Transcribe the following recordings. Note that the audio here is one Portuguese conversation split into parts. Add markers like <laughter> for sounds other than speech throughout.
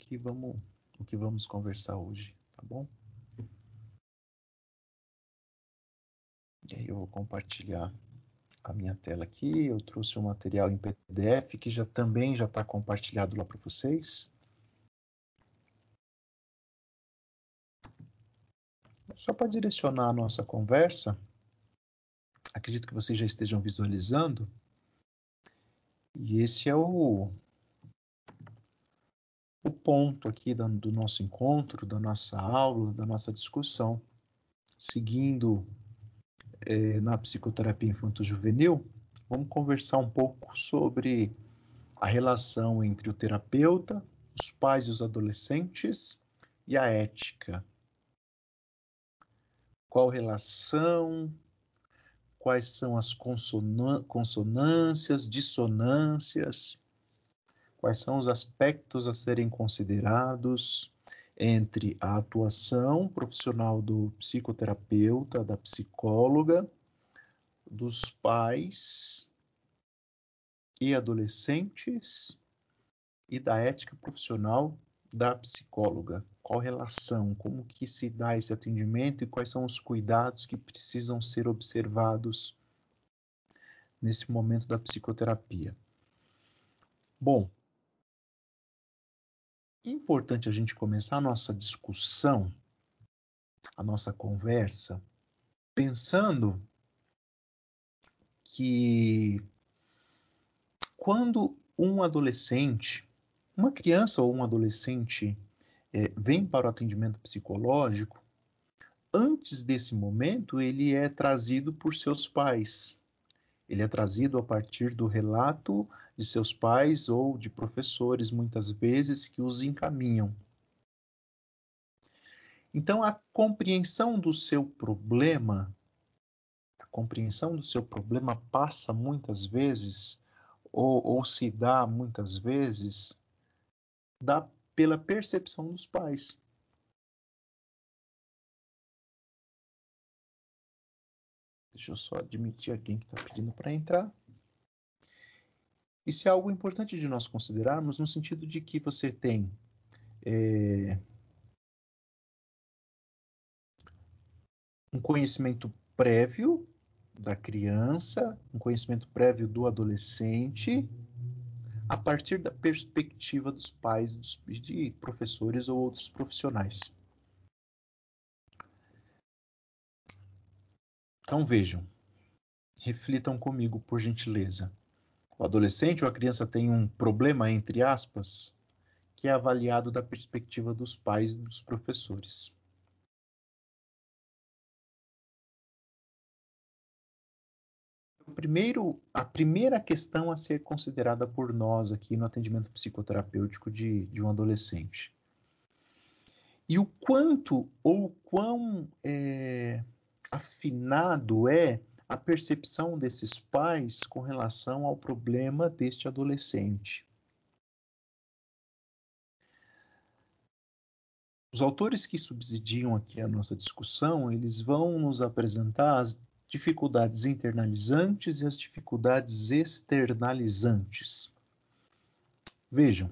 que vamos, o que vamos conversar hoje, tá bom? E aí eu vou compartilhar a minha tela aqui. Eu trouxe um material em PDF que já também já está compartilhado lá para vocês. Só para direcionar a nossa conversa, acredito que vocês já estejam visualizando. E esse é o, o ponto aqui do, do nosso encontro, da nossa aula, da nossa discussão. Seguindo é, na psicoterapia infanto-juvenil, vamos conversar um pouco sobre a relação entre o terapeuta, os pais e os adolescentes e a ética. Qual relação, quais são as consonâncias, dissonâncias, quais são os aspectos a serem considerados entre a atuação profissional do psicoterapeuta, da psicóloga, dos pais e adolescentes e da ética profissional da psicóloga. Qual relação, como que se dá esse atendimento e quais são os cuidados que precisam ser observados nesse momento da psicoterapia. Bom, importante a gente começar a nossa discussão, a nossa conversa, pensando que quando um adolescente, uma criança ou um adolescente é, vem para o atendimento psicológico, antes desse momento ele é trazido por seus pais. Ele é trazido a partir do relato de seus pais ou de professores, muitas vezes, que os encaminham. Então, a compreensão do seu problema, a compreensão do seu problema passa muitas vezes, ou, ou se dá muitas vezes, da, pela percepção dos pais. Deixa eu só admitir aqui que está pedindo para entrar. Isso é algo importante de nós considerarmos no sentido de que você tem é, um conhecimento prévio da criança, um conhecimento prévio do adolescente, a partir da perspectiva dos pais, dos, de professores ou outros profissionais. Então vejam, reflitam comigo, por gentileza. O adolescente ou a criança tem um problema, entre aspas, que é avaliado da perspectiva dos pais e dos professores. Primeiro, a primeira questão a ser considerada por nós aqui no atendimento psicoterapêutico de, de um adolescente. E o quanto ou quão é, afinado é a percepção desses pais com relação ao problema deste adolescente. Os autores que subsidiam aqui a nossa discussão, eles vão nos apresentar as dificuldades internalizantes e as dificuldades externalizantes. Vejam,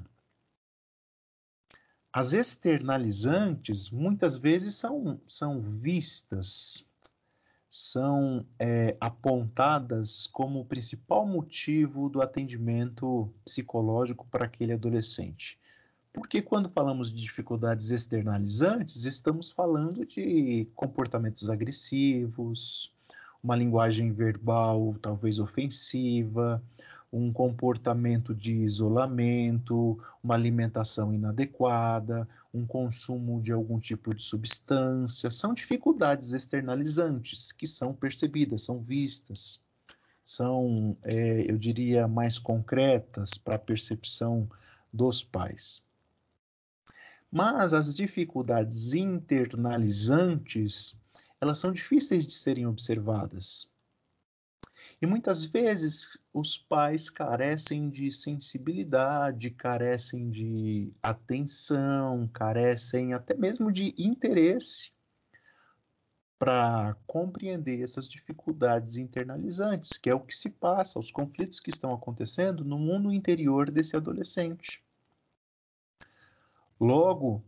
as externalizantes muitas vezes são, são vistas são é, apontadas como o principal motivo do atendimento psicológico para aquele adolescente. Porque quando falamos de dificuldades externalizantes, estamos falando de comportamentos agressivos, uma linguagem verbal talvez ofensiva, um comportamento de isolamento, uma alimentação inadequada, um consumo de algum tipo de substância, são dificuldades externalizantes que são percebidas, são vistas, são, é, eu diria, mais concretas para a percepção dos pais. Mas as dificuldades internalizantes, elas são difíceis de serem observadas. E muitas vezes os pais carecem de sensibilidade, carecem de atenção, carecem até mesmo de interesse para compreender essas dificuldades internalizantes, que é o que se passa, os conflitos que estão acontecendo no mundo interior desse adolescente. Logo,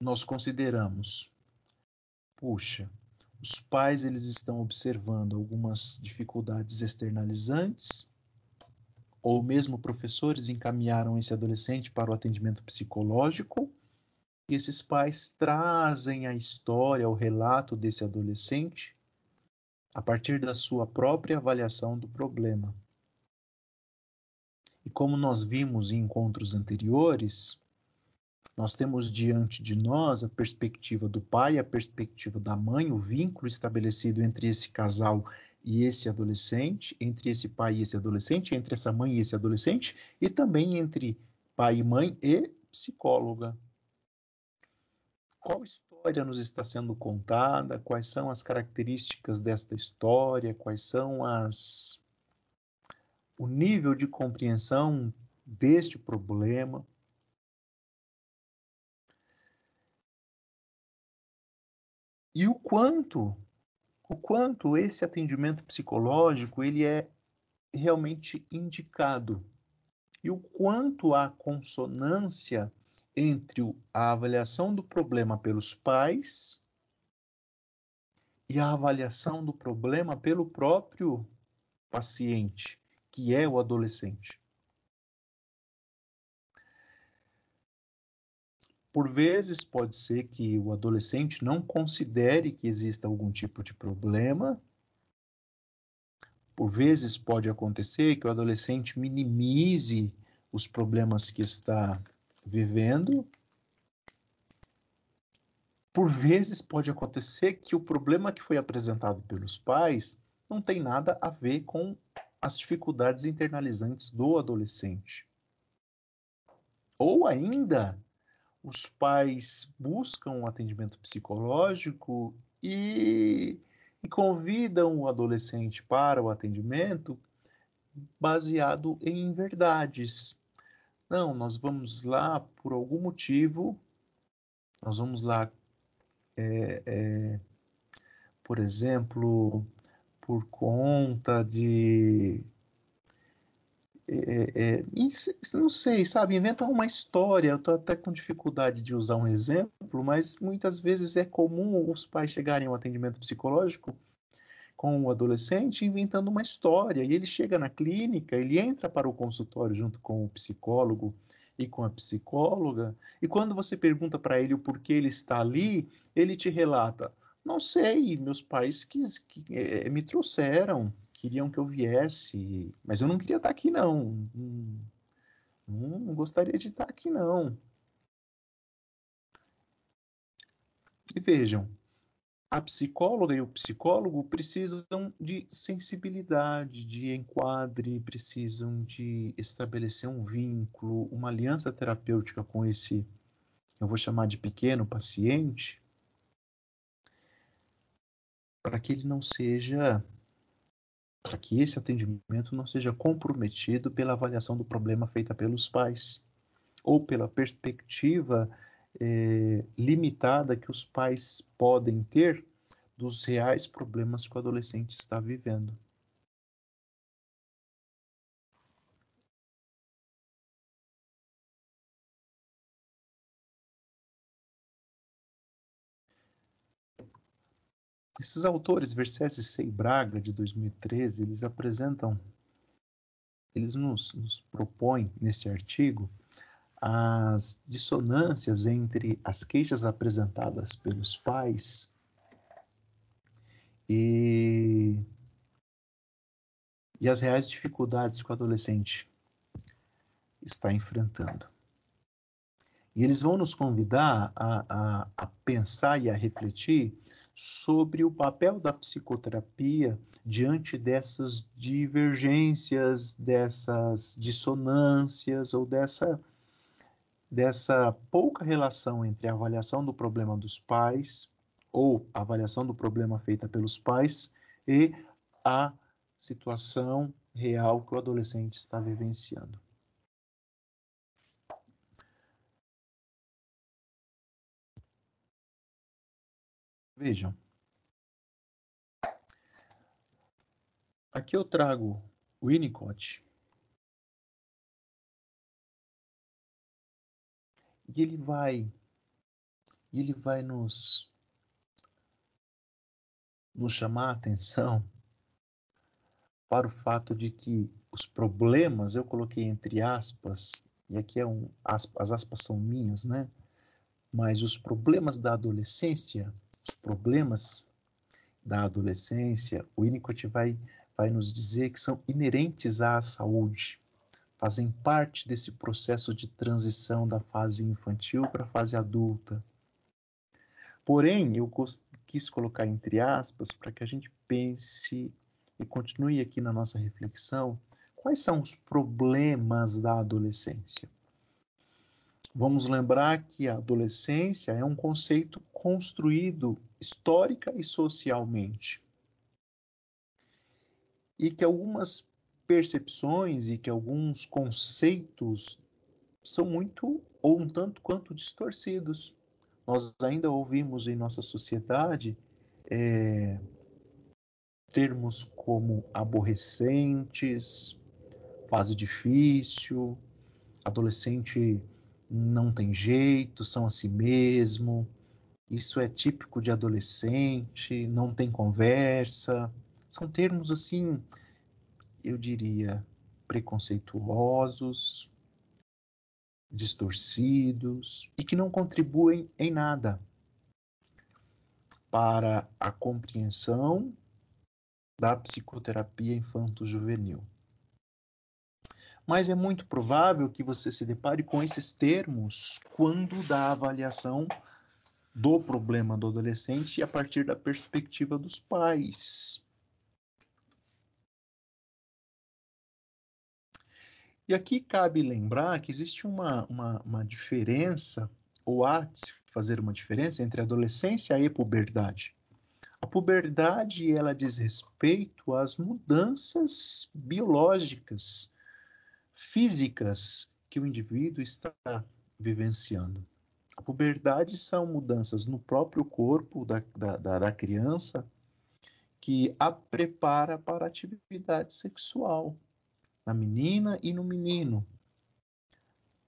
nós consideramos, puxa, os pais eles estão observando algumas dificuldades externalizantes, ou mesmo professores encaminharam esse adolescente para o atendimento psicológico, e esses pais trazem a história, o relato desse adolescente a partir da sua própria avaliação do problema. E como nós vimos em encontros anteriores, nós temos diante de nós a perspectiva do pai, a perspectiva da mãe, o vínculo estabelecido entre esse casal e esse adolescente, entre esse pai e esse adolescente, entre essa mãe e esse adolescente, e também entre pai e mãe e psicóloga. Qual história nos está sendo contada? Quais são as características desta história? Quais são as o nível de compreensão deste problema? E o quanto o quanto esse atendimento psicológico ele é realmente indicado e o quanto há consonância entre a avaliação do problema pelos pais e a avaliação do problema pelo próprio paciente, que é o adolescente. Por vezes, pode ser que o adolescente não considere que exista algum tipo de problema. Por vezes, pode acontecer que o adolescente minimize os problemas que está vivendo. Por vezes, pode acontecer que o problema que foi apresentado pelos pais não tem nada a ver com as dificuldades internalizantes do adolescente. Ou ainda, os pais buscam um atendimento psicológico e, e convidam o adolescente para o atendimento baseado em verdades. Não, nós vamos lá por algum motivo, nós vamos lá, é, é, por exemplo, por conta de é, é, não sei, sabe? Inventam uma história. Eu estou até com dificuldade de usar um exemplo, mas muitas vezes é comum os pais chegarem ao atendimento psicológico com o adolescente inventando uma história. E ele chega na clínica, ele entra para o consultório junto com o psicólogo e com a psicóloga, e quando você pergunta para ele o porquê ele está ali, ele te relata: Não sei, meus pais que, é, me trouxeram queriam que eu viesse, mas eu não queria estar aqui não. Não, não gostaria de estar aqui não. E vejam, a psicóloga e o psicólogo precisam de sensibilidade, de enquadre, precisam de estabelecer um vínculo, uma aliança terapêutica com esse, eu vou chamar de pequeno paciente, para que ele não seja para que esse atendimento não seja comprometido pela avaliação do problema feita pelos pais ou pela perspectiva é, limitada que os pais podem ter dos reais problemas que o adolescente está vivendo. Esses autores, Versés e Braga, de 2013, eles apresentam, eles nos, nos propõem neste artigo as dissonâncias entre as queixas apresentadas pelos pais e, e as reais dificuldades que o adolescente está enfrentando. E eles vão nos convidar a, a, a pensar e a refletir sobre o papel da psicoterapia diante dessas divergências, dessas dissonâncias ou dessa, dessa pouca relação entre a avaliação do problema dos pais ou a avaliação do problema feita pelos pais e a situação real que o adolescente está vivenciando. Vejam. Aqui eu trago o Winnicott. E ele vai ele vai nos nos chamar a atenção para o fato de que os problemas, eu coloquei entre aspas, e aqui é um, as aspas são minhas, né? Mas os problemas da adolescência, problemas da adolescência, o Winnicott vai, vai nos dizer que são inerentes à saúde, fazem parte desse processo de transição da fase infantil para a fase adulta. Porém, eu quis colocar entre aspas para que a gente pense e continue aqui na nossa reflexão quais são os problemas da adolescência. Vamos lembrar que a adolescência é um conceito construído histórica e socialmente. E que algumas percepções e que alguns conceitos são muito ou um tanto quanto distorcidos. Nós ainda ouvimos em nossa sociedade é, termos como aborrecentes, fase difícil, adolescente não tem jeito, são a si mesmo, isso é típico de adolescente, não tem conversa. São termos assim, eu diria, preconceituosos, distorcidos e que não contribuem em nada para a compreensão da psicoterapia infanto-juvenil. Mas é muito provável que você se depare com esses termos quando dá avaliação do problema do adolescente a partir da perspectiva dos pais. E aqui cabe lembrar que existe uma, uma, uma diferença, ou há de se fazer uma diferença entre adolescência e puberdade. A puberdade ela diz respeito às mudanças biológicas, físicas que o indivíduo está vivenciando. A puberdade são mudanças no próprio corpo da, da, da criança que a prepara para a atividade sexual, na menina e no menino.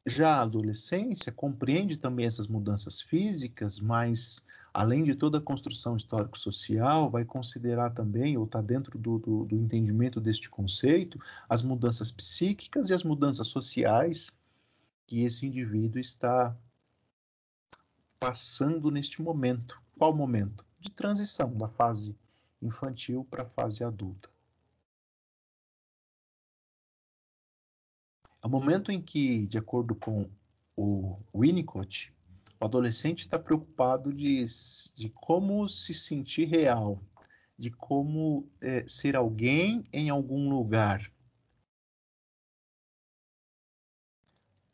Já a adolescência compreende também essas mudanças físicas, mas além de toda a construção histórico-social, vai considerar também, ou está dentro do, do, do, entendimento deste conceito, as mudanças psíquicas e as mudanças sociais que esse indivíduo está passando neste momento. Qual momento? De transição da fase infantil para a fase adulta. É o momento em que, de acordo com o Winnicott, o adolescente está preocupado de, de como se sentir real, de como é, ser alguém em algum lugar.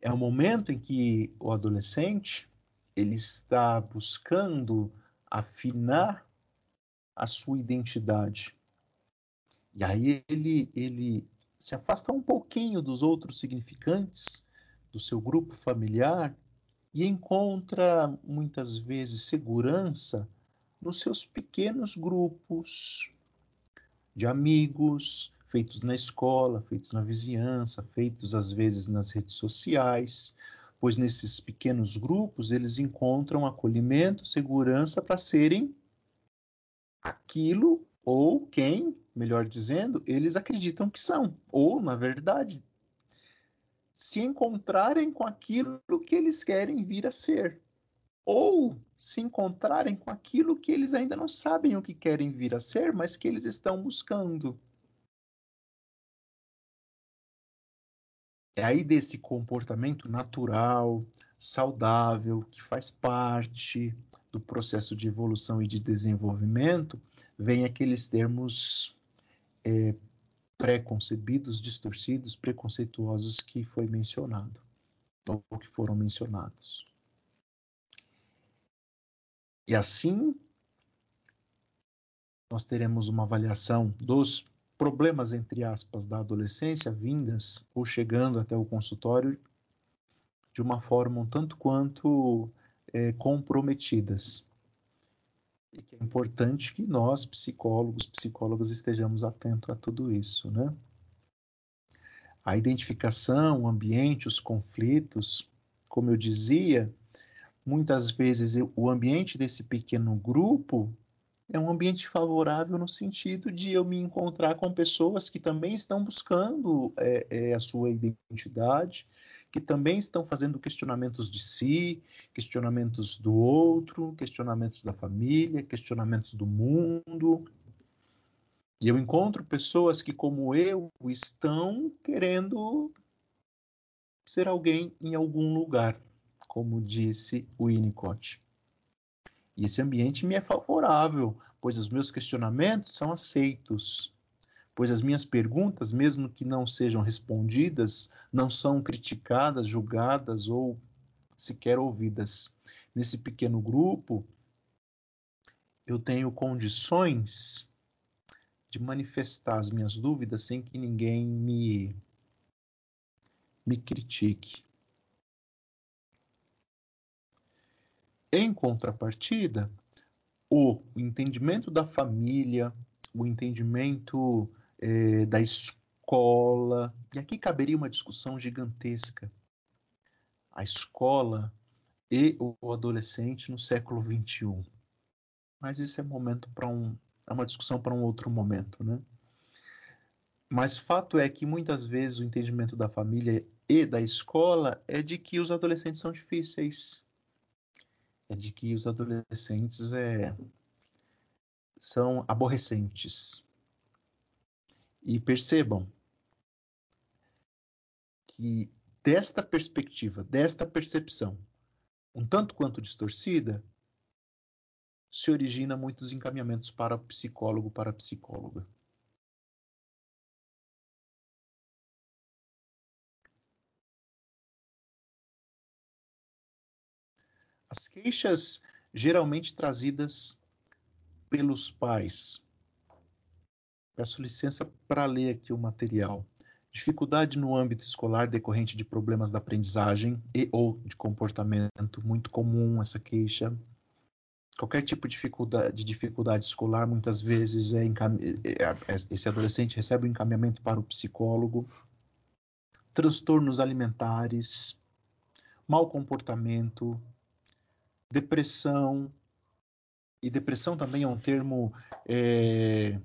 É o momento em que o adolescente ele está buscando afinar a sua identidade. E aí ele, ele se afasta um pouquinho dos outros significantes do seu grupo familiar e encontra muitas vezes segurança nos seus pequenos grupos de amigos, feitos na escola, feitos na vizinhança, feitos às vezes nas redes sociais, pois nesses pequenos grupos eles encontram acolhimento, segurança para serem aquilo ou quem, melhor dizendo, eles acreditam que são, ou na verdade se encontrarem com aquilo que eles querem vir a ser, ou se encontrarem com aquilo que eles ainda não sabem o que querem vir a ser, mas que eles estão buscando. É aí desse comportamento natural, saudável, que faz parte do processo de evolução e de desenvolvimento, vem aqueles termos é, preconcebidos, distorcidos, preconceituosos que foi mencionado ou que foram mencionados. E assim nós teremos uma avaliação dos problemas entre aspas da adolescência vindas ou chegando até o consultório de uma forma um tanto quanto é, comprometidas e que é importante que nós, psicólogos, psicólogas, estejamos atentos a tudo isso, né? A identificação, o ambiente, os conflitos como eu dizia, muitas vezes o ambiente desse pequeno grupo é um ambiente favorável no sentido de eu me encontrar com pessoas que também estão buscando é, é, a sua identidade, que também estão fazendo questionamentos de si, questionamentos do outro, questionamentos da família, questionamentos do mundo. E eu encontro pessoas que, como eu, estão querendo ser alguém em algum lugar, como disse o Winnicott. E esse ambiente me é favorável, pois os meus questionamentos são aceitos, pois as minhas perguntas, mesmo que não sejam respondidas, não são criticadas, julgadas ou sequer ouvidas. Nesse pequeno grupo, eu tenho condições de manifestar as minhas dúvidas sem que ninguém me me critique. Em contrapartida, o entendimento da família, o entendimento é, da escola, e aqui caberia uma discussão gigantesca. A escola e o adolescente no século XXI. Mas isso é momento para um, é uma discussão para um outro momento, né? Mas fato é que muitas vezes o entendimento da família e da escola é de que os adolescentes são difíceis, é de que os adolescentes é, são aborrecentes. E percebam que desta perspectiva, desta percepção, um tanto quanto distorcida, se origina muitos encaminhamentos para psicólogo, para psicóloga. As queixas geralmente trazidas pelos pais. Peço licença para ler aqui o material. Dificuldade no âmbito escolar decorrente de problemas da aprendizagem e ou de comportamento, muito comum essa queixa. Qualquer tipo de dificuldade, de dificuldade escolar, muitas vezes é, é, é esse adolescente recebe o um encaminhamento para o psicólogo. Transtornos alimentares, mau comportamento, depressão, e depressão também é um termo é,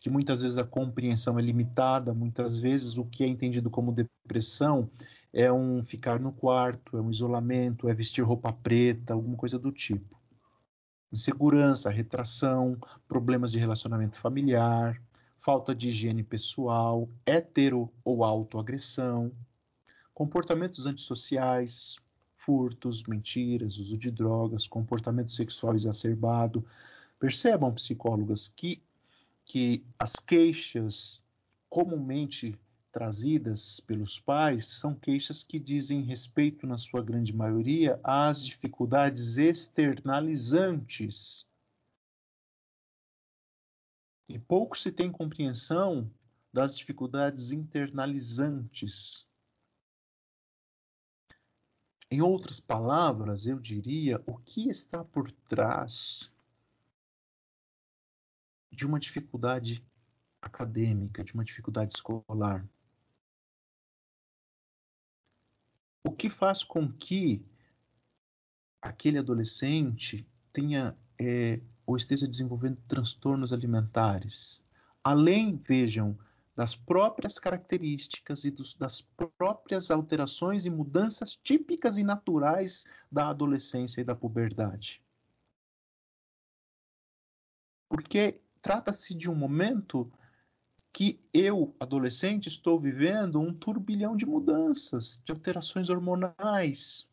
que muitas vezes a compreensão é limitada, muitas vezes o que é entendido como depressão é um ficar no quarto, é um isolamento, é vestir roupa preta, alguma coisa do tipo. Insegurança, retração, problemas de relacionamento familiar, falta de higiene pessoal, hetero ou autoagressão, comportamentos antissociais, furtos, mentiras, uso de drogas, comportamento sexual exacerbado. Percebam, psicólogas, que, que as queixas comumente trazidas pelos pais são queixas que dizem respeito, na sua grande maioria, às dificuldades externalizantes. E pouco se tem compreensão das dificuldades internalizantes. Em outras palavras, eu diria o que está por trás de uma dificuldade acadêmica, de uma dificuldade escolar. O que faz com que aquele adolescente tenha é, ou esteja desenvolvendo transtornos alimentares? Além, vejam, das próprias características e dos, das próprias alterações e mudanças típicas e naturais da adolescência e da puberdade. Porque trata-se de um momento que eu, adolescente, estou vivendo um turbilhão de mudanças, de alterações hormonais.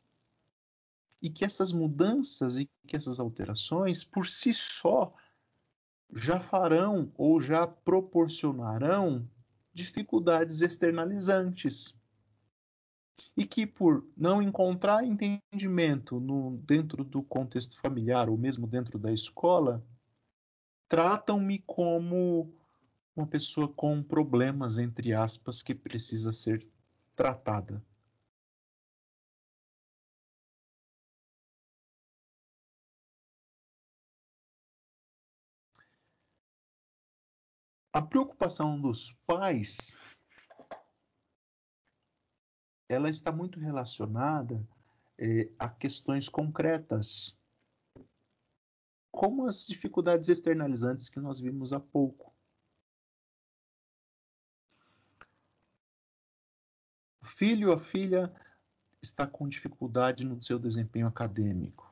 E que essas mudanças e que essas alterações, por si só, já farão ou já proporcionarão dificuldades externalizantes. E que, por não encontrar entendimento no, dentro do contexto familiar ou mesmo dentro da escola, tratam-me como uma pessoa com problemas, entre aspas, que precisa ser tratada. A preocupação dos pais ela está muito relacionada é, a questões concretas, como as dificuldades externalizantes que nós vimos há pouco. O filho ou a filha está com dificuldade no seu desempenho acadêmico.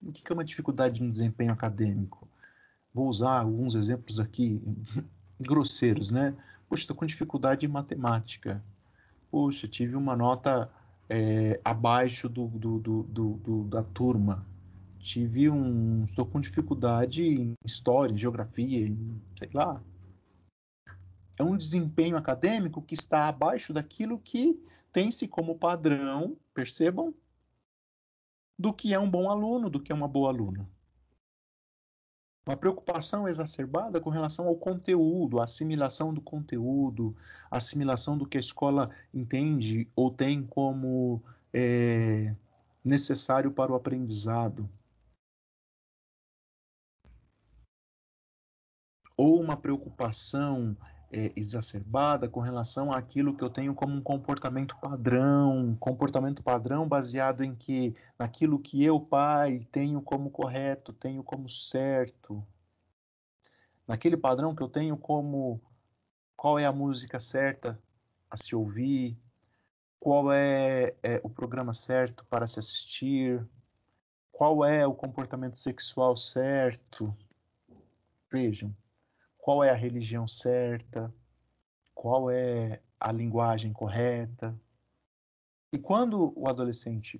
O que é uma dificuldade no desempenho acadêmico? Vou usar alguns exemplos aqui <laughs> grosseiros, né? Poxa, estou com dificuldade em matemática. Poxa, tive uma nota é, abaixo do, do, do, da turma. Tive um. Estou com dificuldade em história, em geografia, em, sei lá. É um desempenho acadêmico que está abaixo daquilo que tem-se como padrão, percebam, do que é um bom aluno, do que é uma boa aluna. Uma preocupação exacerbada com relação ao conteúdo, a assimilação do conteúdo, a assimilação do que a escola entende ou tem como é, necessário para o aprendizado. Ou uma preocupação é, exacerbada com relação àquilo que eu tenho como um comportamento padrão, comportamento padrão baseado em que naquilo que eu, pai, tenho como correto, tenho como certo, naquele padrão que eu tenho como qual é a música certa a se ouvir, qual é, é o programa certo para se assistir, qual é o comportamento sexual certo. Vejam, qual é a religião certa, qual é a linguagem correta. E quando o adolescente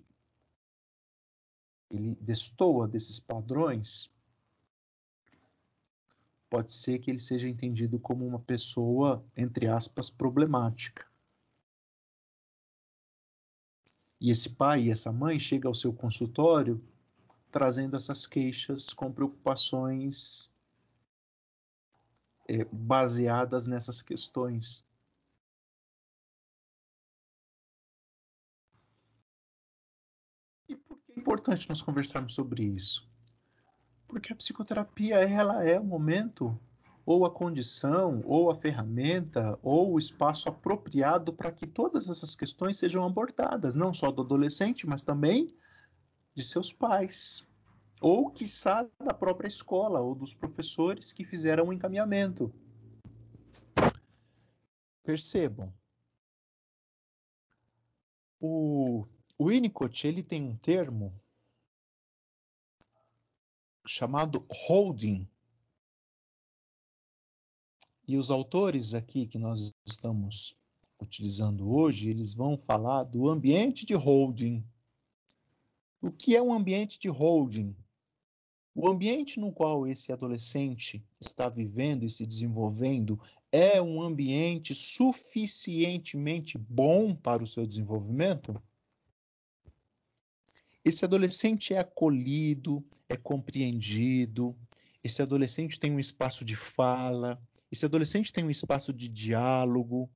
ele destoa desses padrões, pode ser que ele seja entendido como uma pessoa, entre aspas, problemática. E esse pai e essa mãe chega ao seu consultório trazendo essas queixas com preocupações é, baseadas nessas questões. E por que é importante nós conversarmos sobre isso? Porque a psicoterapia ela é o momento ou a condição, ou a ferramenta, ou o espaço apropriado para que todas essas questões sejam abordadas, não só do adolescente, mas também de seus pais ou quiçá da própria escola ou dos professores que fizeram o encaminhamento. Percebam. O, o Winnicott ele tem um termo chamado holding. E os autores aqui que nós estamos utilizando hoje, eles vão falar do ambiente de holding. O que é um ambiente de holding? O ambiente no qual esse adolescente está vivendo e se desenvolvendo é um ambiente suficientemente bom para o seu desenvolvimento? Esse adolescente é acolhido, é compreendido, esse adolescente tem um espaço de fala, esse adolescente tem um espaço de diálogo,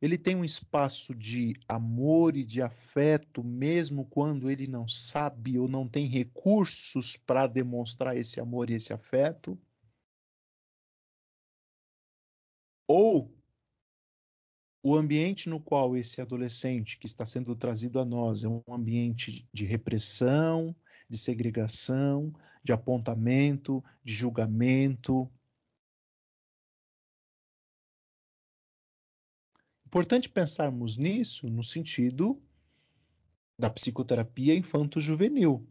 ele tem um espaço de amor e de afeto, mesmo quando ele não sabe ou não tem recursos para demonstrar esse amor e esse afeto. Ou o ambiente no qual esse adolescente que está sendo trazido a nós é um ambiente de repressão, de segregação, de apontamento, de julgamento, Importante pensarmos nisso no sentido da psicoterapia infanto-juvenil.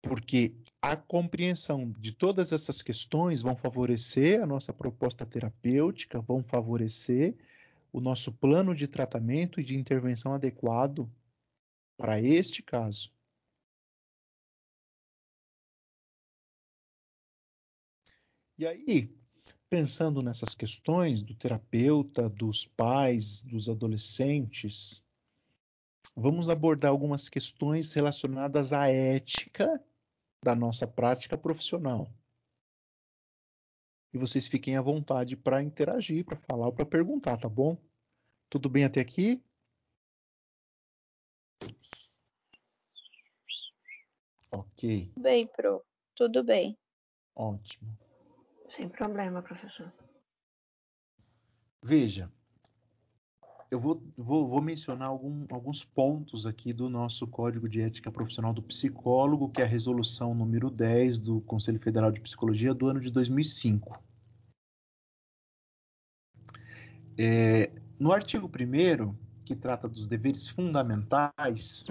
Porque a compreensão de todas essas questões vão favorecer a nossa proposta terapêutica, vão favorecer o nosso plano de tratamento e de intervenção adequado para este caso. E aí, pensando nessas questões do terapeuta, dos pais, dos adolescentes, vamos abordar algumas questões relacionadas à ética da nossa prática profissional. E vocês fiquem à vontade para interagir, para falar ou para perguntar, tá bom? Tudo bem até aqui? Ok. Tudo bem, Pro. Tudo bem. Ótimo. Sem problema, professor. Veja, eu vou, vou, vou mencionar algum, alguns pontos aqui do nosso Código de Ética Profissional do Psicólogo, que é a resolução número 10 do Conselho Federal de Psicologia do ano de 2005. É, no artigo 1 que trata dos deveres fundamentais,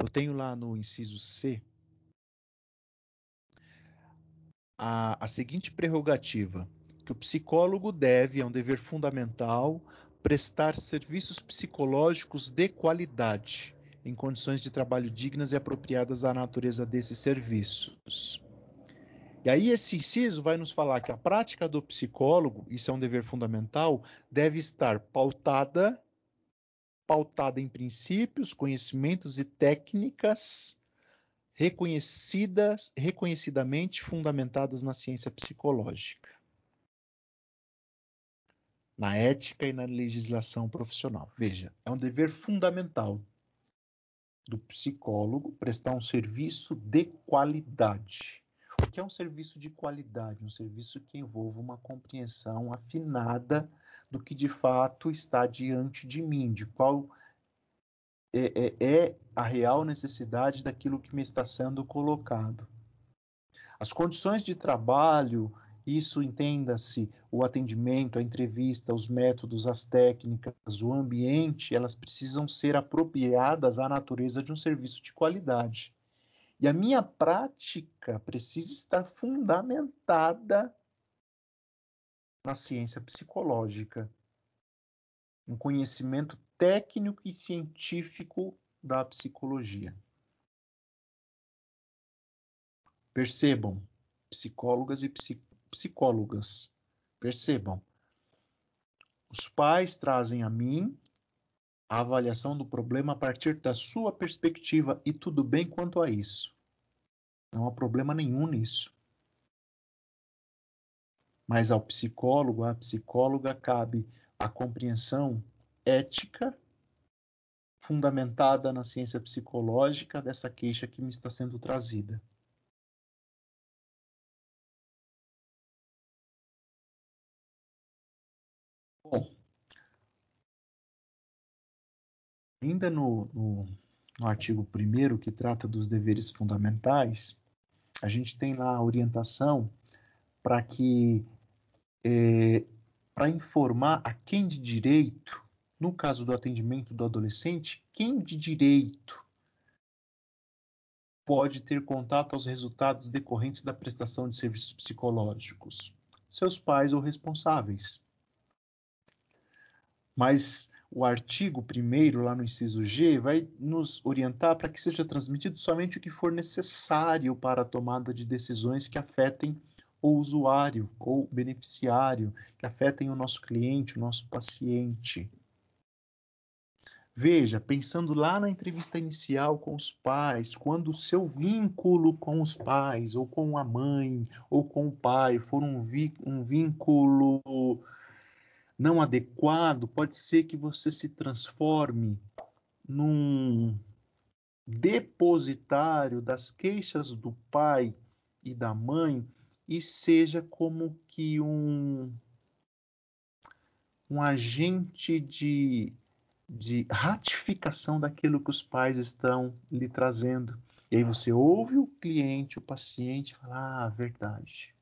eu tenho lá no inciso C a, a seguinte prerrogativa: que o psicólogo deve, é um dever fundamental, prestar serviços psicológicos de qualidade, em condições de trabalho dignas e apropriadas à natureza desses serviços. E aí esse inciso vai nos falar que a prática do psicólogo, isso é um dever fundamental, deve estar pautada pautada em princípios, conhecimentos e técnicas reconhecidas, reconhecidamente fundamentadas na ciência psicológica na ética e na legislação profissional. Veja, é um dever fundamental do psicólogo prestar um serviço de qualidade. O que é um serviço de qualidade? Um serviço que envolva uma compreensão afinada do que de fato está diante de mim, de qual é, é, é a real necessidade daquilo que me está sendo colocado. As condições de trabalho, isso entenda-se o atendimento, a entrevista, os métodos, as técnicas, o ambiente, elas precisam ser apropriadas à natureza de um serviço de qualidade. E a minha prática precisa estar fundamentada na ciência psicológica, um conhecimento técnico e científico da psicologia. Percebam, psicólogas e psicólogos psicólogas. Percebam, os pais trazem a mim a avaliação do problema a partir da sua perspectiva e tudo bem quanto a isso. Não há problema nenhum nisso. Mas ao psicólogo, à psicóloga, cabe a compreensão ética fundamentada na ciência psicológica dessa queixa que me está sendo trazida. Bom, ainda no, no, no artigo 1 que trata dos deveres fundamentais, a gente tem lá a orientação para que, é, para informar a quem de direito, no caso do atendimento do adolescente, quem de direito pode ter contato aos resultados decorrentes da prestação de serviços psicológicos? Seus pais ou responsáveis. Mas o artigo primeiro, lá no inciso G, vai nos orientar para que seja transmitido somente o que for necessário para a tomada de decisões que afetem o usuário ou beneficiário, que afetem o nosso cliente, o nosso paciente. Veja, pensando lá na entrevista inicial com os pais, quando o seu vínculo com os pais, ou com a mãe, ou com o pai, for um, um vínculo não adequado, pode ser que você se transforme num depositário das queixas do pai e da mãe e seja como que um, um agente de, de ratificação daquilo que os pais estão lhe trazendo. E aí você ouve o cliente, o paciente, falar, ah, verdade.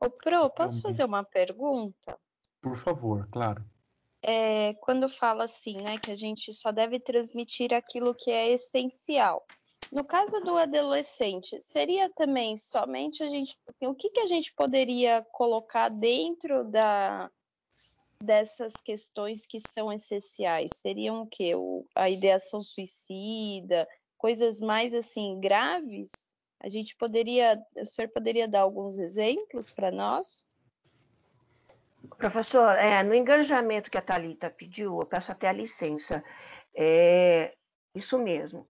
Ô, Pro, posso fazer uma pergunta? Por favor, claro. É, quando fala assim, né, que a gente só deve transmitir aquilo que é essencial. No caso do adolescente, seria também somente a gente, o que, que a gente poderia colocar dentro da dessas questões que são essenciais? Seriam o quê? O, a ideação suicida, coisas mais assim graves? A gente poderia, o senhor poderia dar alguns exemplos para nós? Professor, é, no engajamento que a Thalita pediu, eu peço até a licença. É, isso mesmo.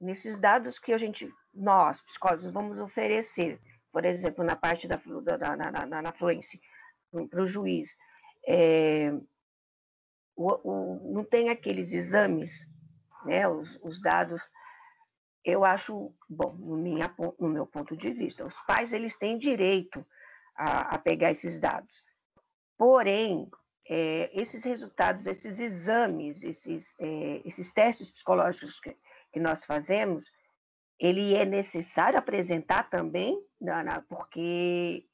Nesses dados que a gente, nós, psicólogos, vamos oferecer, por exemplo, na parte da, da na, na, na fluência, para o juiz, é, o, o, não tem aqueles exames, né, os, os dados, eu acho, bom, no, minha, no meu ponto de vista, os pais eles têm direito a, a pegar esses dados. Porém, é, esses resultados, esses exames, esses, é, esses testes psicológicos que, que, nós fazemos, ele é necessário apresentar também, porque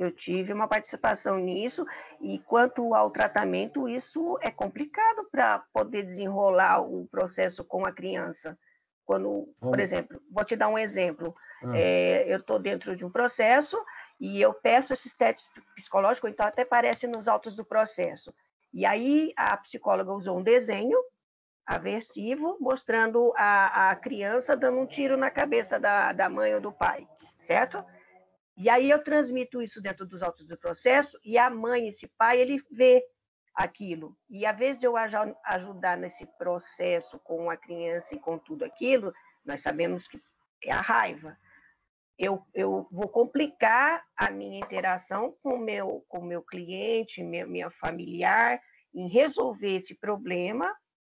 eu tive uma participação nisso e quanto ao tratamento, isso é complicado para poder desenrolar o processo com a criança. Quando, por exemplo, vou te dar um exemplo. Ah. É, eu estou dentro de um processo e eu peço esses testes psicológicos, então até aparece nos autos do processo. E aí a psicóloga usou um desenho aversivo mostrando a, a criança dando um tiro na cabeça da, da mãe ou do pai, certo? E aí eu transmito isso dentro dos autos do processo e a mãe, esse pai, ele vê aquilo. E às vezes eu ajudar nesse processo com a criança e com tudo aquilo, nós sabemos que é a raiva. Eu, eu vou complicar a minha interação com meu, o meu cliente, minha, minha familiar, em resolver esse problema,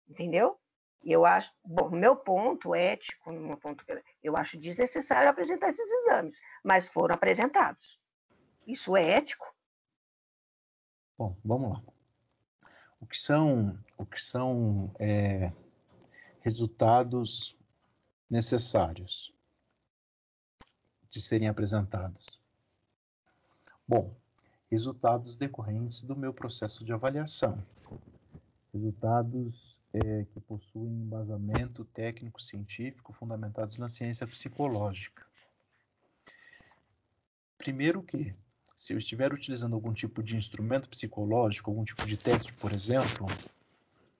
entendeu? Eu acho, bom, meu ponto ético, meu ponto, eu acho desnecessário apresentar esses exames, mas foram apresentados. Isso é ético? Bom, vamos lá. O que são, o que são é, resultados necessários de serem apresentados? Bom, resultados decorrentes do meu processo de avaliação, resultados é, que possuem embasamento técnico-científico fundamentados na ciência psicológica. Primeiro que, se eu estiver utilizando algum tipo de instrumento psicológico, algum tipo de teste, por exemplo,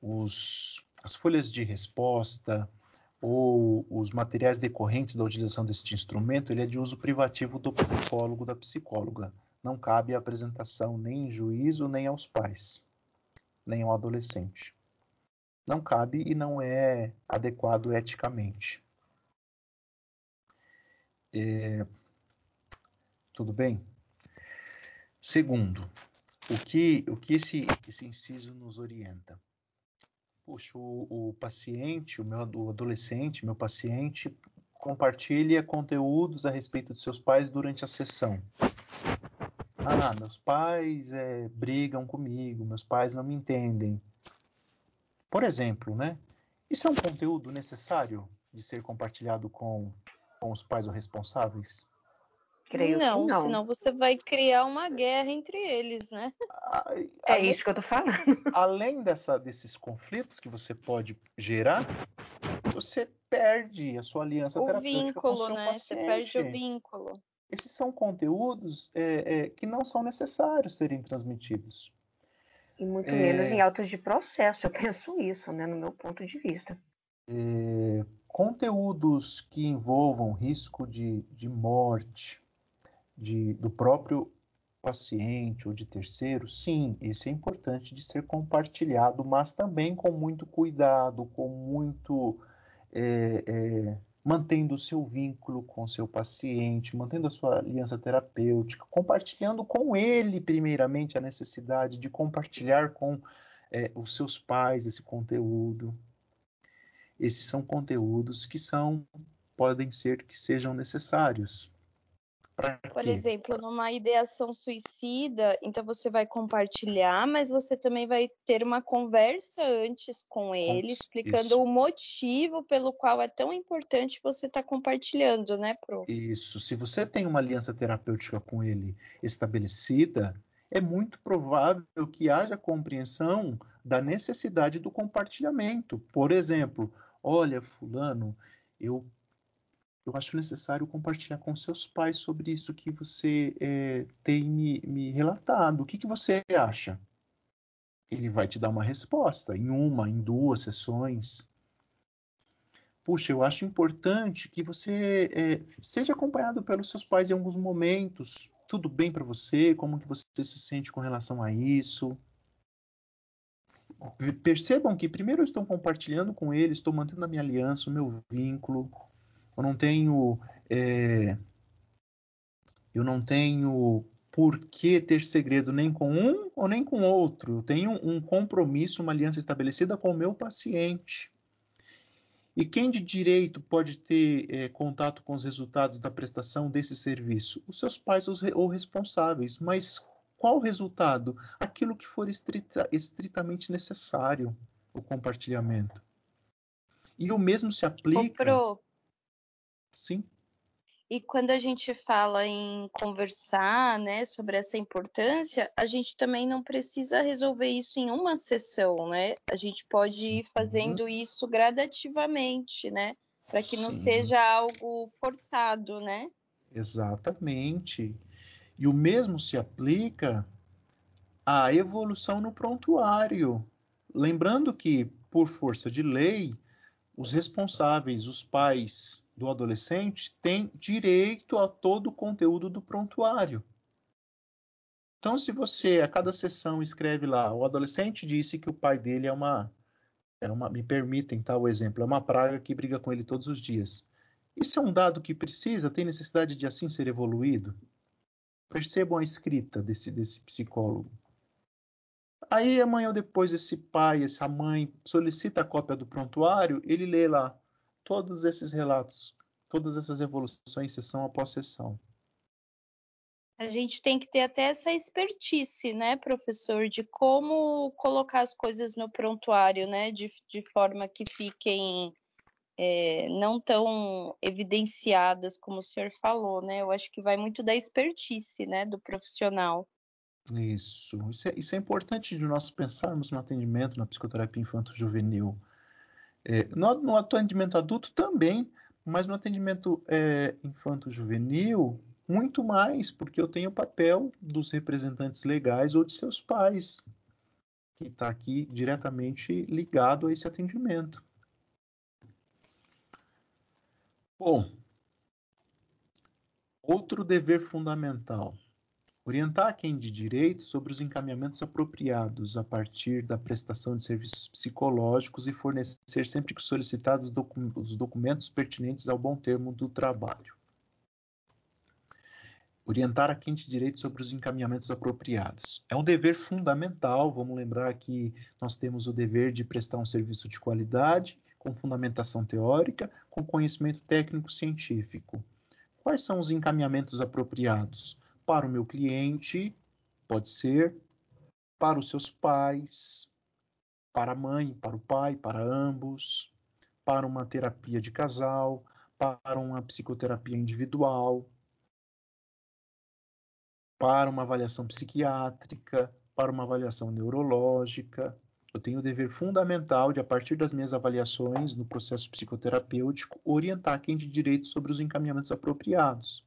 os, as folhas de resposta ou os materiais decorrentes da utilização deste instrumento, ele é de uso privativo do psicólogo da psicóloga. Não cabe a apresentação nem em juízo, nem aos pais, nem ao adolescente não cabe e não é adequado eticamente. É, tudo bem? Segundo, o que, o que esse, esse inciso nos orienta? Puxa, o, o paciente, o meu o adolescente, meu paciente, compartilha conteúdos a respeito de seus pais durante a sessão. Ah, meus pais é, brigam comigo, meus pais não me entendem. Por exemplo, né? Isso é um conteúdo necessário de ser compartilhado com, com os pais ou responsáveis? Creio não, não, senão você vai criar uma guerra entre eles, né? é além, isso que eu tô falando. <laughs> Além dessa, desses conflitos que você pode gerar, você perde a sua aliança o terapêutica vínculo, com o seu né? paciente. Você perde o vínculo. Esses são conteúdos é, é, que não são necessários serem transmitidos. E muito é... menos em autos de processo, eu penso isso, né, no meu ponto de vista. É... Conteúdos que envolvam risco de, de morte de, do próprio paciente ou de terceiro, sim, esse é importante de ser compartilhado, mas também com muito cuidado, com muito é, é, mantendo o seu vínculo com o seu paciente, mantendo a sua aliança terapêutica, compartilhando com ele, primeiramente, a necessidade de compartilhar com é, os seus pais esse conteúdo. Esses são conteúdos que são podem ser que sejam necessários por exemplo, numa ideação suicida, então você vai compartilhar, mas você também vai ter uma conversa antes com ele, explicando Isso. o motivo pelo qual é tão importante você estar tá compartilhando, né, Pro? Isso. Se você tem uma aliança terapêutica com ele estabelecida, é muito provável que haja compreensão da necessidade do compartilhamento. Por exemplo, olha, fulano, eu eu acho necessário compartilhar com seus pais sobre isso que você é, tem me, me, relatado. O que, que você acha? Ele vai te dar uma resposta em uma, em duas sessões. Puxa, eu acho importante que você é, seja acompanhado pelos seus pais em alguns momentos. Tudo bem para você? Como que você se sente com relação a isso? Percebam que primeiro eu estou compartilhando com eles, estou mantendo a minha aliança, o meu vínculo eu não tenho é, eu não tenho por que ter segredo nem com um ou nem com outro. Eu tenho um compromisso, uma aliança estabelecida com o meu paciente. E quem de direito pode ter é, contato com os resultados da prestação desse serviço? Os seus pais ou responsáveis. Mas Qual o resultado? Aquilo que for estrita, estritamente necessário, o compartilhamento. E o mesmo se aplica. pro... Sim. E quando a gente fala em conversar, né, sobre essa importância, a gente também não precisa resolver isso em uma sessão, né? A gente pode ir fazendo isso gradativamente, né? Para que não seja algo forçado, né? Exatamente. E o mesmo se aplica à evolução no prontuário. Lembrando que, por força de lei, os responsáveis, os pais do adolescente, têm direito a todo o conteúdo do prontuário. Então, se você a cada sessão escreve lá, o adolescente disse que o pai dele é uma, é uma, me permitem tá, o exemplo, é uma praga que briga com ele todos os dias. Isso é um dado que precisa, tem necessidade de assim ser evoluído? Percebam a escrita desse, desse psicólogo. Aí amanhã ou depois esse pai, essa mãe solicita a cópia do prontuário, ele lê lá todos esses relatos, todas essas evoluções sessão após sessão. A gente tem que ter até essa expertise, né, professor, de como colocar as coisas no prontuário, né, de, de forma que fiquem é, não tão evidenciadas como o senhor falou, né? Eu acho que vai muito da expertise, né, do profissional. Isso, isso é, isso é importante de nós pensarmos no atendimento na psicoterapia infanto-juvenil. É, no, no, atendimento adulto também, mas no atendimento é, infanto-juvenil, muito mais, porque eu tenho o papel dos representantes legais ou de seus pais, que está aqui diretamente ligado a esse atendimento. Bom, outro dever fundamental Orientar quem de direito sobre os encaminhamentos apropriados a partir da prestação de serviços psicológicos e fornecer sempre que solicitados os documentos pertinentes ao bom termo do trabalho. Orientar a quem de direito sobre os encaminhamentos apropriados. É um dever fundamental, vamos lembrar que nós temos o dever de prestar um serviço de qualidade, com fundamentação teórica, com conhecimento técnico científico. Quais são os encaminhamentos apropriados? Para o meu cliente, pode ser para os seus pais, para a mãe, para o pai, para ambos, para uma terapia de casal, para uma psicoterapia individual, para uma avaliação psiquiátrica, para uma avaliação neurológica. Eu tenho o dever fundamental de, a partir das minhas avaliações no processo psicoterapêutico, orientar quem de direito sobre os encaminhamentos apropriados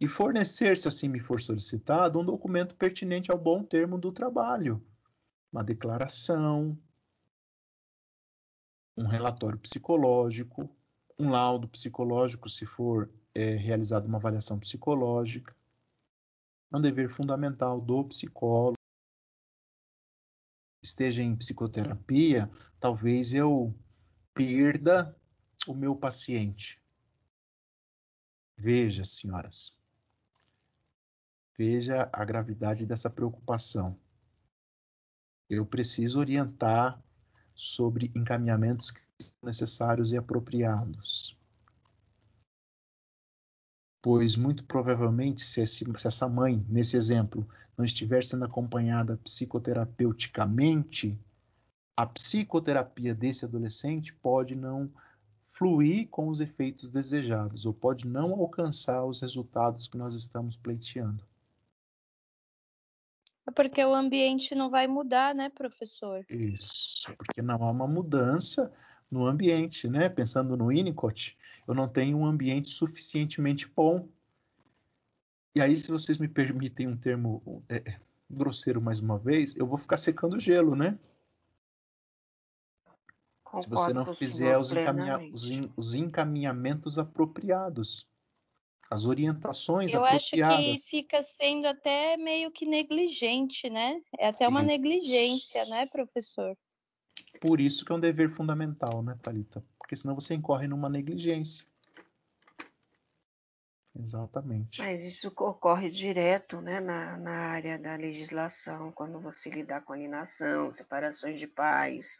e fornecer, se assim me for solicitado, um documento pertinente ao bom termo do trabalho, uma declaração, um relatório psicológico, um laudo psicológico, se for é, realizada uma avaliação psicológica. É um dever fundamental do psicólogo. Esteja em psicoterapia, talvez eu perda o meu paciente. Veja, senhoras, Veja a gravidade dessa preocupação. Eu preciso orientar sobre encaminhamentos que são necessários e apropriados. Pois, muito provavelmente, se, esse, se essa mãe, nesse exemplo, não estiver sendo acompanhada psicoterapeuticamente, a psicoterapia desse adolescente pode não fluir com os efeitos desejados ou pode não alcançar os resultados que nós estamos pleiteando. É porque o ambiente não vai mudar, né, professor? Isso, porque não há uma mudança no ambiente, né? Pensando no Winnicott, eu não tenho um ambiente suficientemente bom. E aí, se vocês me permitem um termo é, grosseiro mais uma vez, eu vou ficar secando gelo, né? Concordo se você não fizer os, encaminha os, os encaminhamentos apropriados as orientações Eu apropriadas. acho que fica sendo até meio que negligente, né? É até uma isso. negligência, né, professor? Por isso que é um dever fundamental, né, Talita? Porque senão você incorre numa negligência. Exatamente. Mas isso ocorre direto né, na, na área da legislação, quando você lidar com alienação, separações de pais,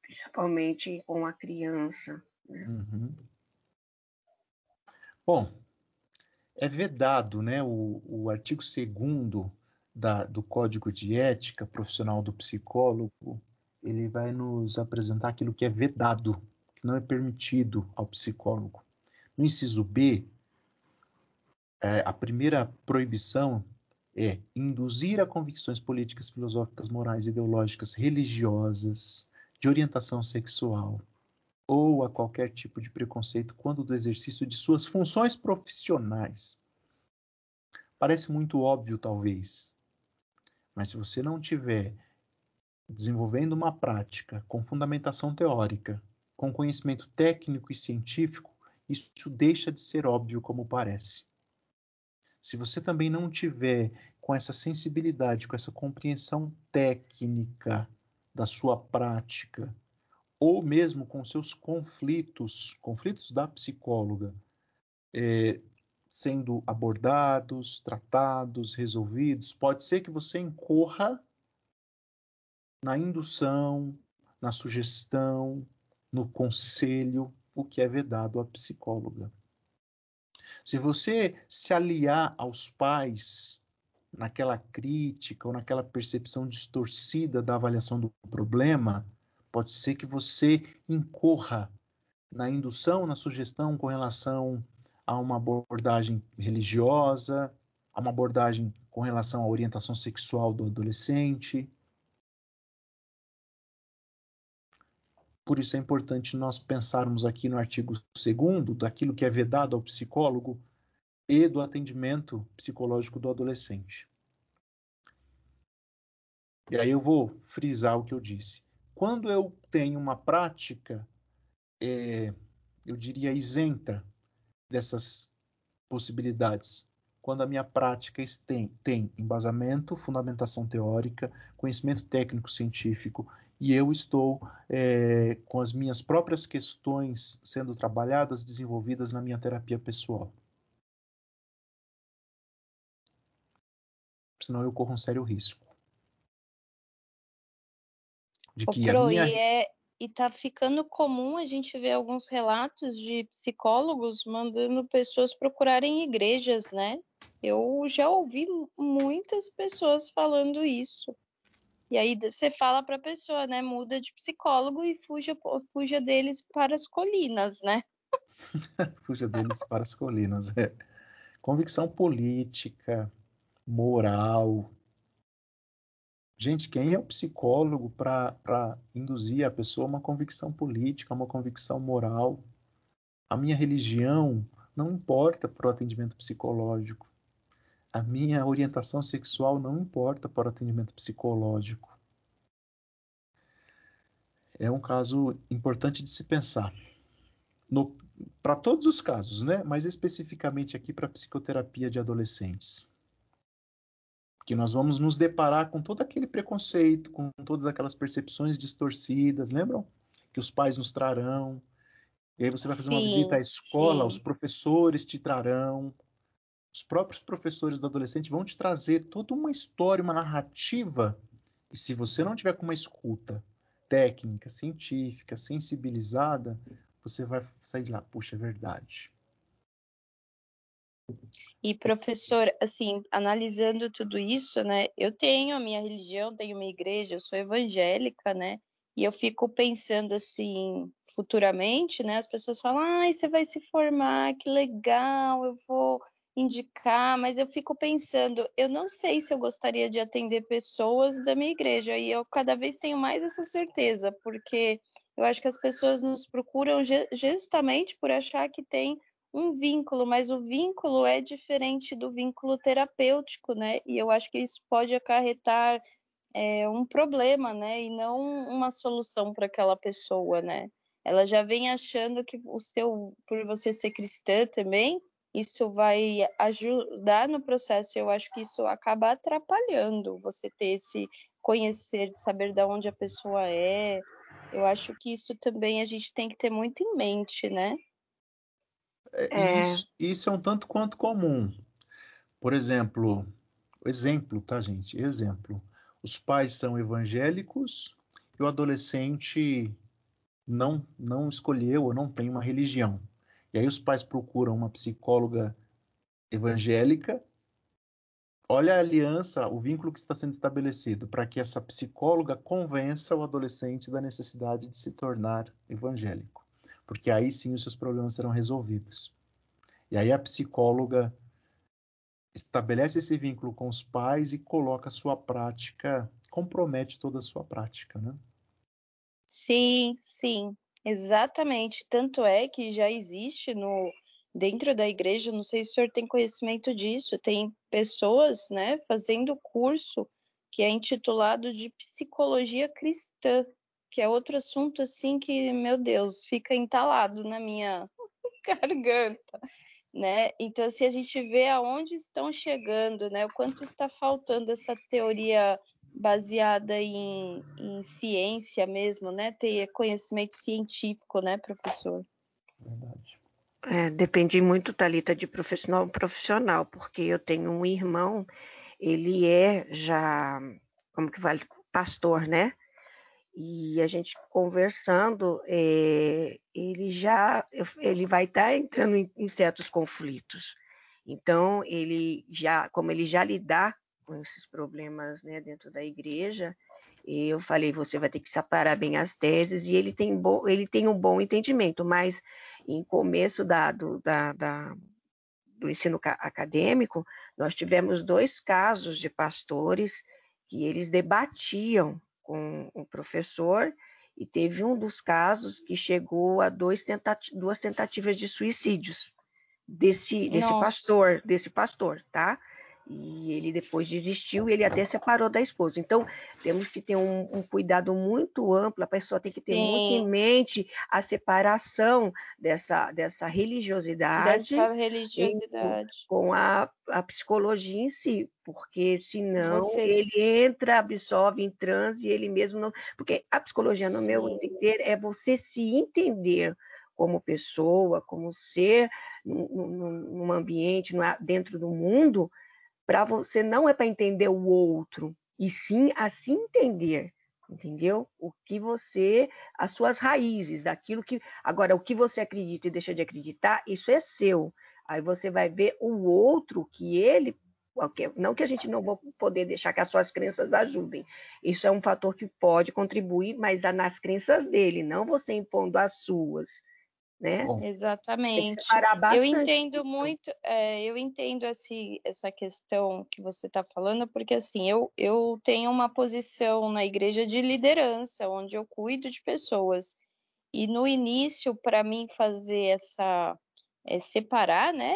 principalmente com a criança. Né? Uhum. Bom, é vedado, né? O, o artigo 2 do Código de Ética Profissional do Psicólogo, ele vai nos apresentar aquilo que é vedado, que não é permitido ao psicólogo. No inciso B, é, a primeira proibição é induzir a convicções políticas, filosóficas, morais, ideológicas, religiosas, de orientação sexual ou a qualquer tipo de preconceito quando do exercício de suas funções profissionais. Parece muito óbvio, talvez, mas se você não tiver desenvolvendo uma prática com fundamentação teórica, com conhecimento técnico e científico, isso deixa de ser óbvio como parece. Se você também não tiver com essa sensibilidade, com essa compreensão técnica da sua prática, ou mesmo com seus conflitos, conflitos da psicóloga, é, sendo abordados, tratados, resolvidos, pode ser que você incorra na indução, na sugestão, no conselho, o que é vedado à psicóloga. Se você se aliar aos pais naquela crítica ou naquela percepção distorcida da avaliação do problema, pode ser que você incorra na indução, na sugestão com relação a uma abordagem religiosa, a uma abordagem com relação à orientação sexual do adolescente. Por isso é importante nós pensarmos aqui no artigo 2 daquilo que é vedado ao psicólogo e do atendimento psicológico do adolescente. E aí eu vou frisar o que eu disse. Quando eu tenho uma prática, é, eu diria isenta dessas possibilidades, quando a minha prática tem, tem embasamento, fundamentação teórica, conhecimento técnico científico e eu estou é, com as minhas próprias questões sendo trabalhadas, desenvolvidas na minha terapia pessoal. Senão eu corro um sério risco. De que Pro, a minha... e, é, e tá ficando comum a gente ver alguns relatos de psicólogos mandando pessoas procurarem igrejas, né? Eu já ouvi muitas pessoas falando isso. E aí você fala para a pessoa, né? Muda de psicólogo e fuja, fuja deles para as colinas, né? <laughs> fuja deles para as colinas. É. Convicção política, moral. Gente, quem é o psicólogo para induzir a pessoa a uma convicção política, uma convicção moral? A minha religião não importa para o atendimento psicológico a minha orientação sexual não importa para o atendimento psicológico. É um caso importante de se pensar. Para todos os casos, né? mas especificamente aqui para psicoterapia de adolescentes. Que nós vamos nos deparar com todo aquele preconceito, com todas aquelas percepções distorcidas, lembram? Que os pais nos trarão. E aí você vai fazer sim, uma visita à escola, sim. os professores te trarão, os próprios professores do adolescente vão te trazer toda uma história, uma narrativa. E se você não tiver com uma escuta técnica, científica, sensibilizada, você vai sair de lá, puxa, é verdade. E professor, assim, analisando tudo isso, né? Eu tenho a minha religião, tenho uma igreja, eu sou evangélica, né? E eu fico pensando assim, futuramente, né? As pessoas falam: "Ai, você vai se formar, que legal, eu vou indicar, mas eu fico pensando, eu não sei se eu gostaria de atender pessoas da minha igreja e eu cada vez tenho mais essa certeza, porque eu acho que as pessoas nos procuram justamente por achar que tem um vínculo, mas o vínculo é diferente do vínculo terapêutico, né? E eu acho que isso pode acarretar é, um problema, né? E não uma solução para aquela pessoa, né? Ela já vem achando que o seu, por você ser cristã também, isso vai ajudar no processo. Eu acho que isso acaba atrapalhando você ter esse conhecer, de saber de onde a pessoa é. Eu acho que isso também a gente tem que ter muito em mente, né? É, é. Isso, isso é um tanto quanto comum. Por exemplo, exemplo, tá, gente? Exemplo. Os pais são evangélicos e o adolescente não, não escolheu ou não tem uma religião. E aí os pais procuram uma psicóloga evangélica. Olha a aliança, o vínculo que está sendo estabelecido para que essa psicóloga convença o adolescente da necessidade de se tornar evangélico, porque aí sim os seus problemas serão resolvidos. E aí a psicóloga estabelece esse vínculo com os pais e coloca a sua prática, compromete toda a sua prática, né? Sim, sim, exatamente. Tanto é que já existe no dentro da igreja, não sei se o senhor tem conhecimento disso, tem pessoas, né, fazendo curso que é intitulado de psicologia cristã, que é outro assunto assim que, meu Deus, fica entalado na minha <laughs> garganta né? Então, se assim, a gente vê aonde estão chegando, né? O quanto está faltando essa teoria baseada em, em ciência mesmo, né? Ter conhecimento científico, né, professor? Verdade. É, depende muito, Talita, de profissional profissional, porque eu tenho um irmão, ele é já, como que vale, pastor, né? E a gente conversando, é, ele já ele vai estar tá entrando em, em, certos conflitos. Então ele já, como ele já lidar com esses problemas né, dentro da igreja, eu falei você vai ter que separar bem as teses e ele tem ele tem um bom entendimento, mas em começo da, do, da, da do ensino acadêmico nós tivemos dois casos de pastores que eles debatiam com o professor e teve um dos casos que chegou a tentati duas tentativas de suicídios desse, desse pastor, desse pastor, tá? E ele depois desistiu e ele até separou da esposa. Então, temos que ter um, um cuidado muito amplo, a pessoa tem que ter Sim. muito em mente a separação dessa, dessa religiosidade, dessa religiosidade. com a, a psicologia em si, porque senão Você... ele entra, absorve em transe e ele mesmo não. Porque a psicologia, no Sim. meu entender, é você se entender como pessoa, como ser num, num ambiente, dentro do mundo para você não é para entender o outro, e sim a se entender, entendeu? O que você, as suas raízes, daquilo que. Agora, o que você acredita e deixa de acreditar, isso é seu. Aí você vai ver o outro que ele. Não que a gente não vá poder deixar que as suas crenças ajudem. Isso é um fator que pode contribuir, mas nas crenças dele, não você impondo as suas né? Bom, Exatamente. Eu entendo muito, é, eu entendo esse, essa questão que você está falando, porque assim, eu, eu tenho uma posição na igreja de liderança, onde eu cuido de pessoas. E no início, para mim fazer essa é, separar, né?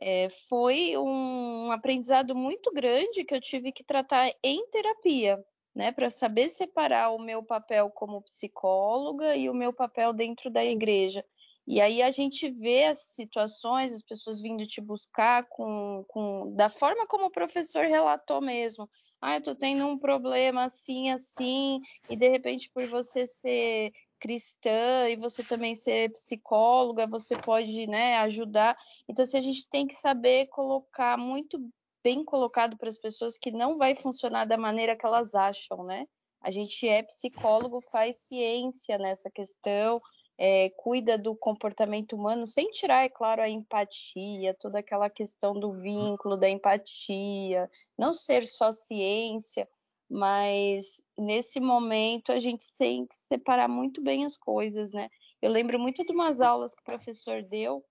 É, foi um aprendizado muito grande que eu tive que tratar em terapia, né, para saber separar o meu papel como psicóloga e o meu papel dentro da igreja. E aí a gente vê as situações, as pessoas vindo te buscar com, com da forma como o professor relatou mesmo. Ah, eu tô tendo um problema assim, assim, e de repente por você ser cristã e você também ser psicóloga, você pode, né, ajudar. Então, assim, a gente tem que saber colocar muito bem colocado para as pessoas que não vai funcionar da maneira que elas acham, né? A gente é psicólogo, faz ciência nessa questão, é, cuida do comportamento humano, sem tirar, é claro, a empatia, toda aquela questão do vínculo, da empatia, não ser só ciência, mas nesse momento a gente tem que separar muito bem as coisas, né? Eu lembro muito de umas aulas que o professor deu,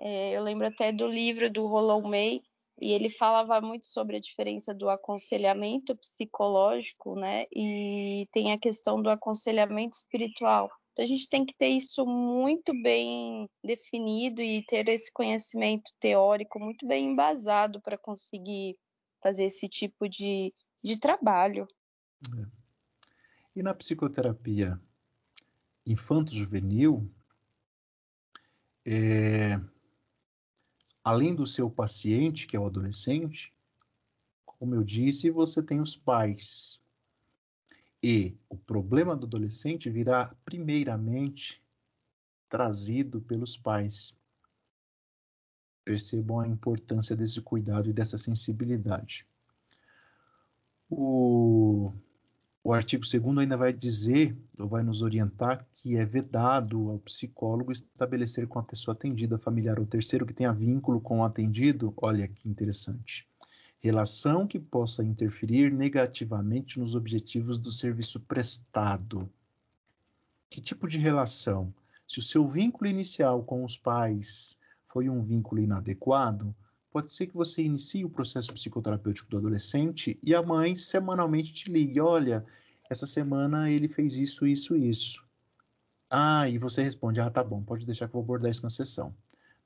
é, eu lembro até do livro do Rolão May, e ele falava muito sobre a diferença do aconselhamento psicológico, né? E tem a questão do aconselhamento espiritual. Então a gente tem que ter isso muito bem definido e ter esse conhecimento teórico muito bem embasado para conseguir fazer esse tipo de, de trabalho. É. E na psicoterapia infanto-juvenil, é, além do seu paciente, que é o adolescente, como eu disse, você tem os pais, e o problema do adolescente virá primeiramente trazido pelos pais. Percebam a importância desse cuidado e dessa sensibilidade. O, o artigo 2 ainda vai dizer, ou vai nos orientar, que é vedado ao psicólogo estabelecer com a pessoa atendida, familiar ou terceiro que tenha vínculo com o atendido, olha que interessante, relação que possa interferir negativamente nos objetivos do serviço prestado. Que tipo de relação? Se o seu vínculo inicial com os pais foi um vínculo inadequado, pode ser que você inicie o processo psicoterapêutico do adolescente e a mãe semanalmente te ligue: olha, essa semana ele fez isso, isso, isso. Ah, e você responde: ah, tá bom, pode deixar que eu vou abordar isso na sessão.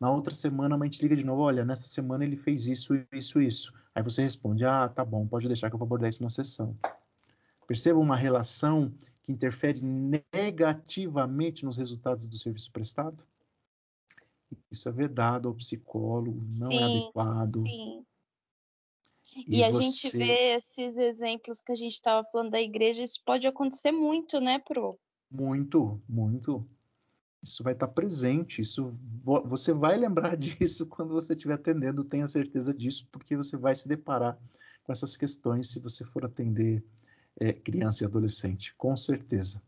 Na outra semana a mãe te liga de novo: olha, nessa semana ele fez isso, isso, isso. Aí você responde: ah, tá bom, pode deixar que eu vou abordar isso na sessão. Perceba uma relação que interfere negativamente nos resultados do serviço prestado? Isso é vedado ao psicólogo, não é sim, é adequado. Sim. E, e a você... gente vê esses exemplos que a gente estava falando da igreja, isso pode acontecer muito, né, Pro? Muito, muito. Isso vai estar presente, isso você vai lembrar <laughs> disso quando você estiver atendendo, tenha certeza disso, porque você vai se deparar com essas questões se você for atender é, criança e adolescente, com certeza.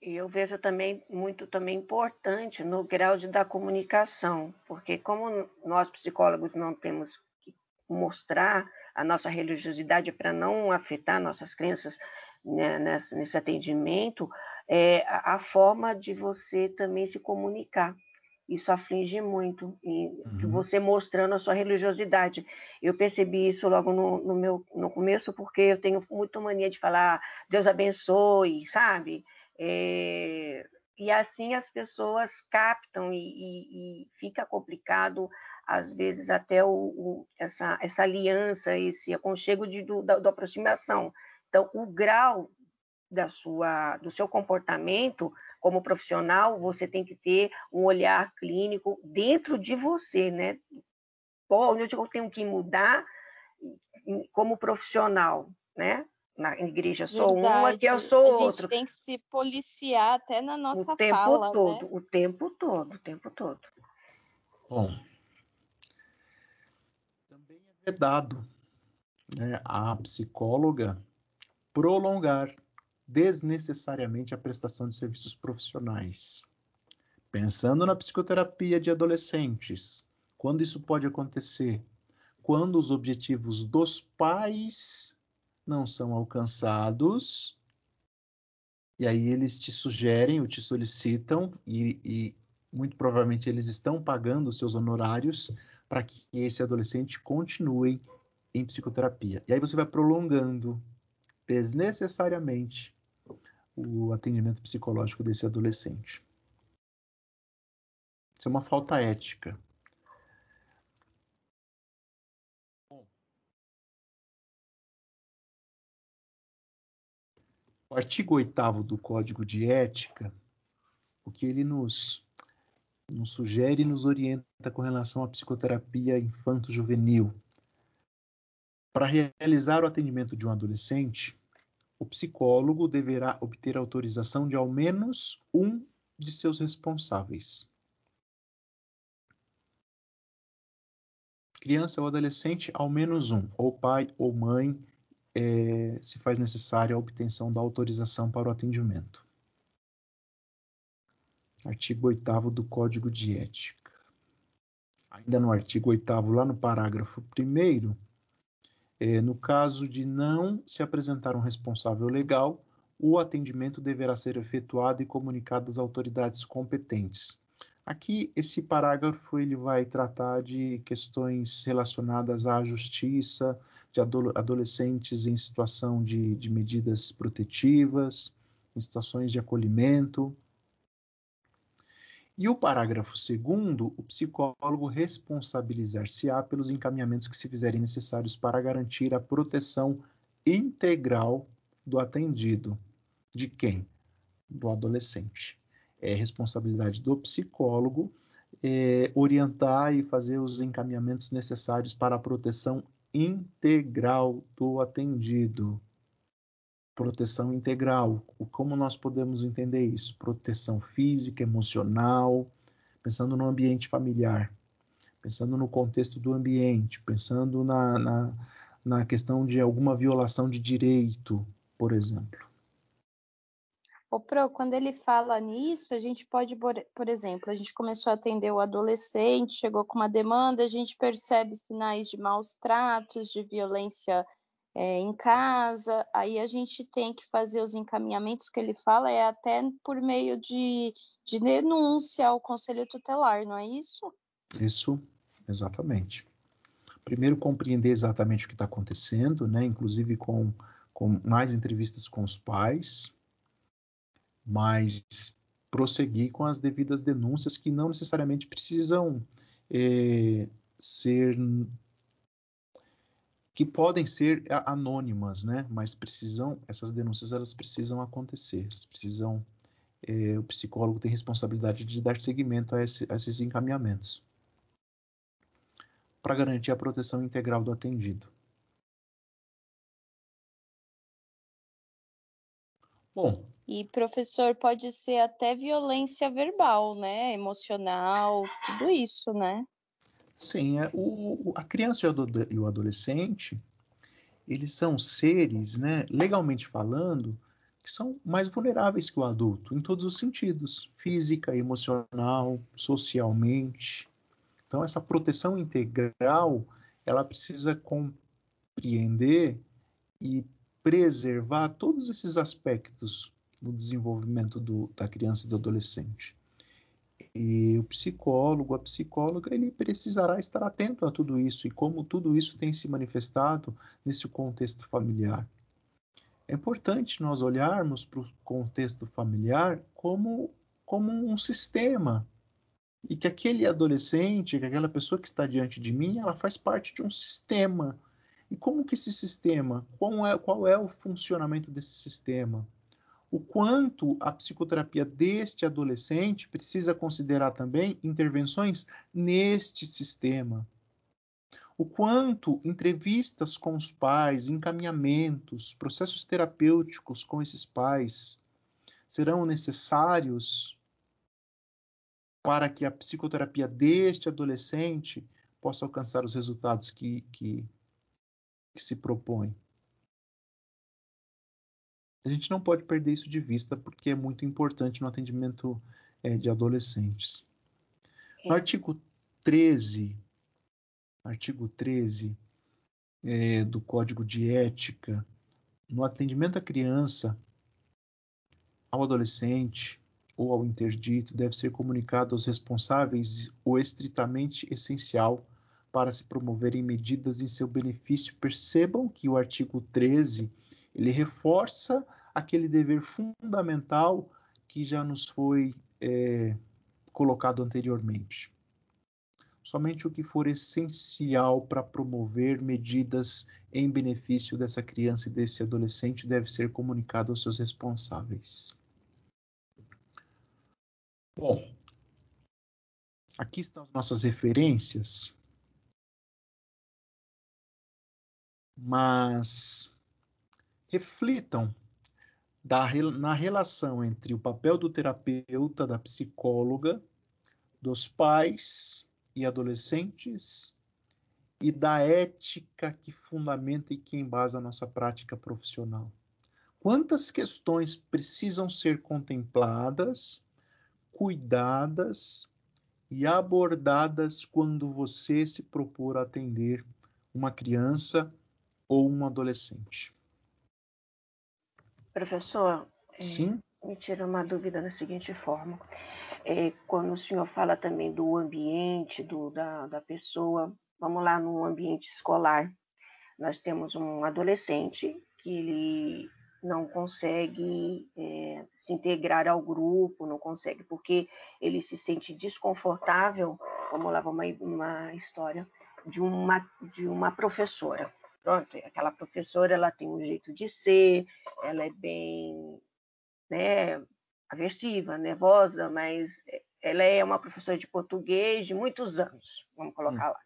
E eu vejo também muito também importante no grau de da comunicação, porque como nós psicólogos não temos que mostrar a nossa religiosidade para não afetar nossas crenças né, nesse, nesse, atendimento, é a, forma de você também se comunicar. Isso aflige muito, e uhum. você mostrando a sua religiosidade. Eu percebi isso logo no, no, meu no começo, porque eu tenho muito mania de falar Deus abençoe, sabe? É, e assim as pessoas captam e, e, e, fica complicado, às vezes, até o, o, essa, essa aliança, esse aconchego de, do, da, da aproximação. Então, o grau da sua, do seu comportamento como profissional, você tem que ter um olhar clínico dentro de você, né? Onde eu tenho que mudar como profissional, né? na igreja sou Verdade. uma, que eu sou outra. A gente tem que se policiar até na nossa o tempo fala, todo, né? O tempo todo, o tempo todo. Bom, também é vedado né, a psicóloga prolongar desnecessariamente a prestação de serviços profissionais. Pensando na psicoterapia de adolescentes, quando isso pode acontecer? Quando os objetivos dos pais não são alcançados, e aí eles te sugerem ou te solicitam, e, e muito provavelmente eles estão pagando os seus honorários para que esse adolescente continue em psicoterapia. E aí você vai prolongando desnecessariamente o atendimento psicológico desse adolescente. Isso é uma falta ética. O artigo 8 do Código de Ética, o que ele nos, nos sugere e nos orienta com relação à psicoterapia infanto-juvenil. Para realizar o atendimento de um adolescente, o psicólogo deverá obter autorização de ao menos um de seus responsáveis. Criança ou adolescente, ao menos um, ou pai ou mãe é, se faz necessária a obtenção da autorização para o atendimento. Artigo 8 do Código de Ética. Ainda no artigo 8, lá no parágrafo 1, é, no caso de não se apresentar um responsável legal, o atendimento deverá ser efetuado e comunicado às autoridades competentes. Aqui, esse parágrafo ele vai tratar de questões relacionadas à justiça, de adolescentes em situação de, de medidas protetivas, em situações de acolhimento. E o parágrafo segundo, o psicólogo responsabilizar-se-á pelos encaminhamentos que se fizerem necessários para garantir a proteção integral do atendido. De quem? Do adolescente. É responsabilidade do psicólogo é, orientar e fazer os encaminhamentos necessários para a proteção integral do atendido. Proteção integral. Como nós podemos entender isso? Proteção física, emocional, pensando no ambiente familiar, pensando no contexto do ambiente, pensando na, na, na questão de alguma violação de direito, por exemplo. O Pro, quando ele fala nisso, a gente pode, por exemplo, a gente começou a atender o adolescente, chegou com uma demanda, a gente percebe sinais de maus tratos, de violência é, em casa, aí a gente tem que fazer os encaminhamentos que ele fala, é até por meio de, de denúncia ao conselho tutelar, não é isso? Isso, exatamente. Primeiro, compreender exatamente o que está acontecendo, né? inclusive com, com mais entrevistas com os pais, mas prosseguir com as devidas denúncias que não necessariamente precisam é, ser que podem ser anônimas, né? Mas precisam essas denúncias elas precisam acontecer, precisam é, o psicólogo tem responsabilidade de dar seguimento a, esse, a esses encaminhamentos para garantir a proteção integral do atendido. Bom, e professor pode ser até violência verbal, né? Emocional, tudo isso, né? Sim, é, o, a criança e o adolescente, eles são seres, né, legalmente falando, que são mais vulneráveis que o adulto, em todos os sentidos, física, emocional, socialmente. Então, essa proteção integral, ela precisa compreender e preservar todos esses aspectos no desenvolvimento do, da criança e do adolescente. E o psicólogo, a psicóloga, ele precisará estar atento a tudo isso e como tudo isso tem se manifestado nesse contexto familiar. É importante nós olharmos para o contexto familiar como, como um sistema e que aquele adolescente, que aquela pessoa que está diante de mim, ela faz parte de um sistema. E como que esse sistema, qual é, qual é o funcionamento desse sistema? O quanto a psicoterapia deste adolescente precisa considerar também intervenções neste sistema. O quanto entrevistas com os pais, encaminhamentos, processos terapêuticos com esses pais serão necessários para que a psicoterapia deste adolescente possa alcançar os resultados que, que, que se propõe. A gente não pode perder isso de vista porque é muito importante no atendimento é, de adolescentes. No artigo 13, artigo 13 é, do Código de Ética, no atendimento à criança, ao adolescente ou ao interdito, deve ser comunicado aos responsáveis o estritamente essencial para se promoverem medidas em seu benefício. Percebam que o artigo 13 ele reforça aquele dever fundamental que já nos foi é, colocado anteriormente. Somente o que for essencial para promover medidas em benefício dessa criança e desse adolescente deve ser comunicado aos seus responsáveis. Bom, aqui estão as nossas referências, mas reflitam da, na relação entre o papel do terapeuta, da psicóloga, dos pais e adolescentes e da ética que fundamenta e que embasa a nossa prática profissional. Quantas questões precisam ser contempladas, cuidadas e abordadas quando você se propor a atender uma criança ou um adolescente? Professor, é, Sim? me tira uma dúvida da seguinte forma. É, quando o senhor fala também do ambiente do, da, da pessoa, vamos lá no ambiente escolar, nós temos um adolescente que ele não consegue é, se integrar ao grupo, não consegue, porque ele se sente desconfortável. Vamos lá, vamos uma, uma história de uma, de uma professora pronto, aquela professora ela tem um jeito de ser, ela é bem, né, aversiva, nervosa, mas ela é uma professora de português de muitos anos, vamos colocar hum. lá.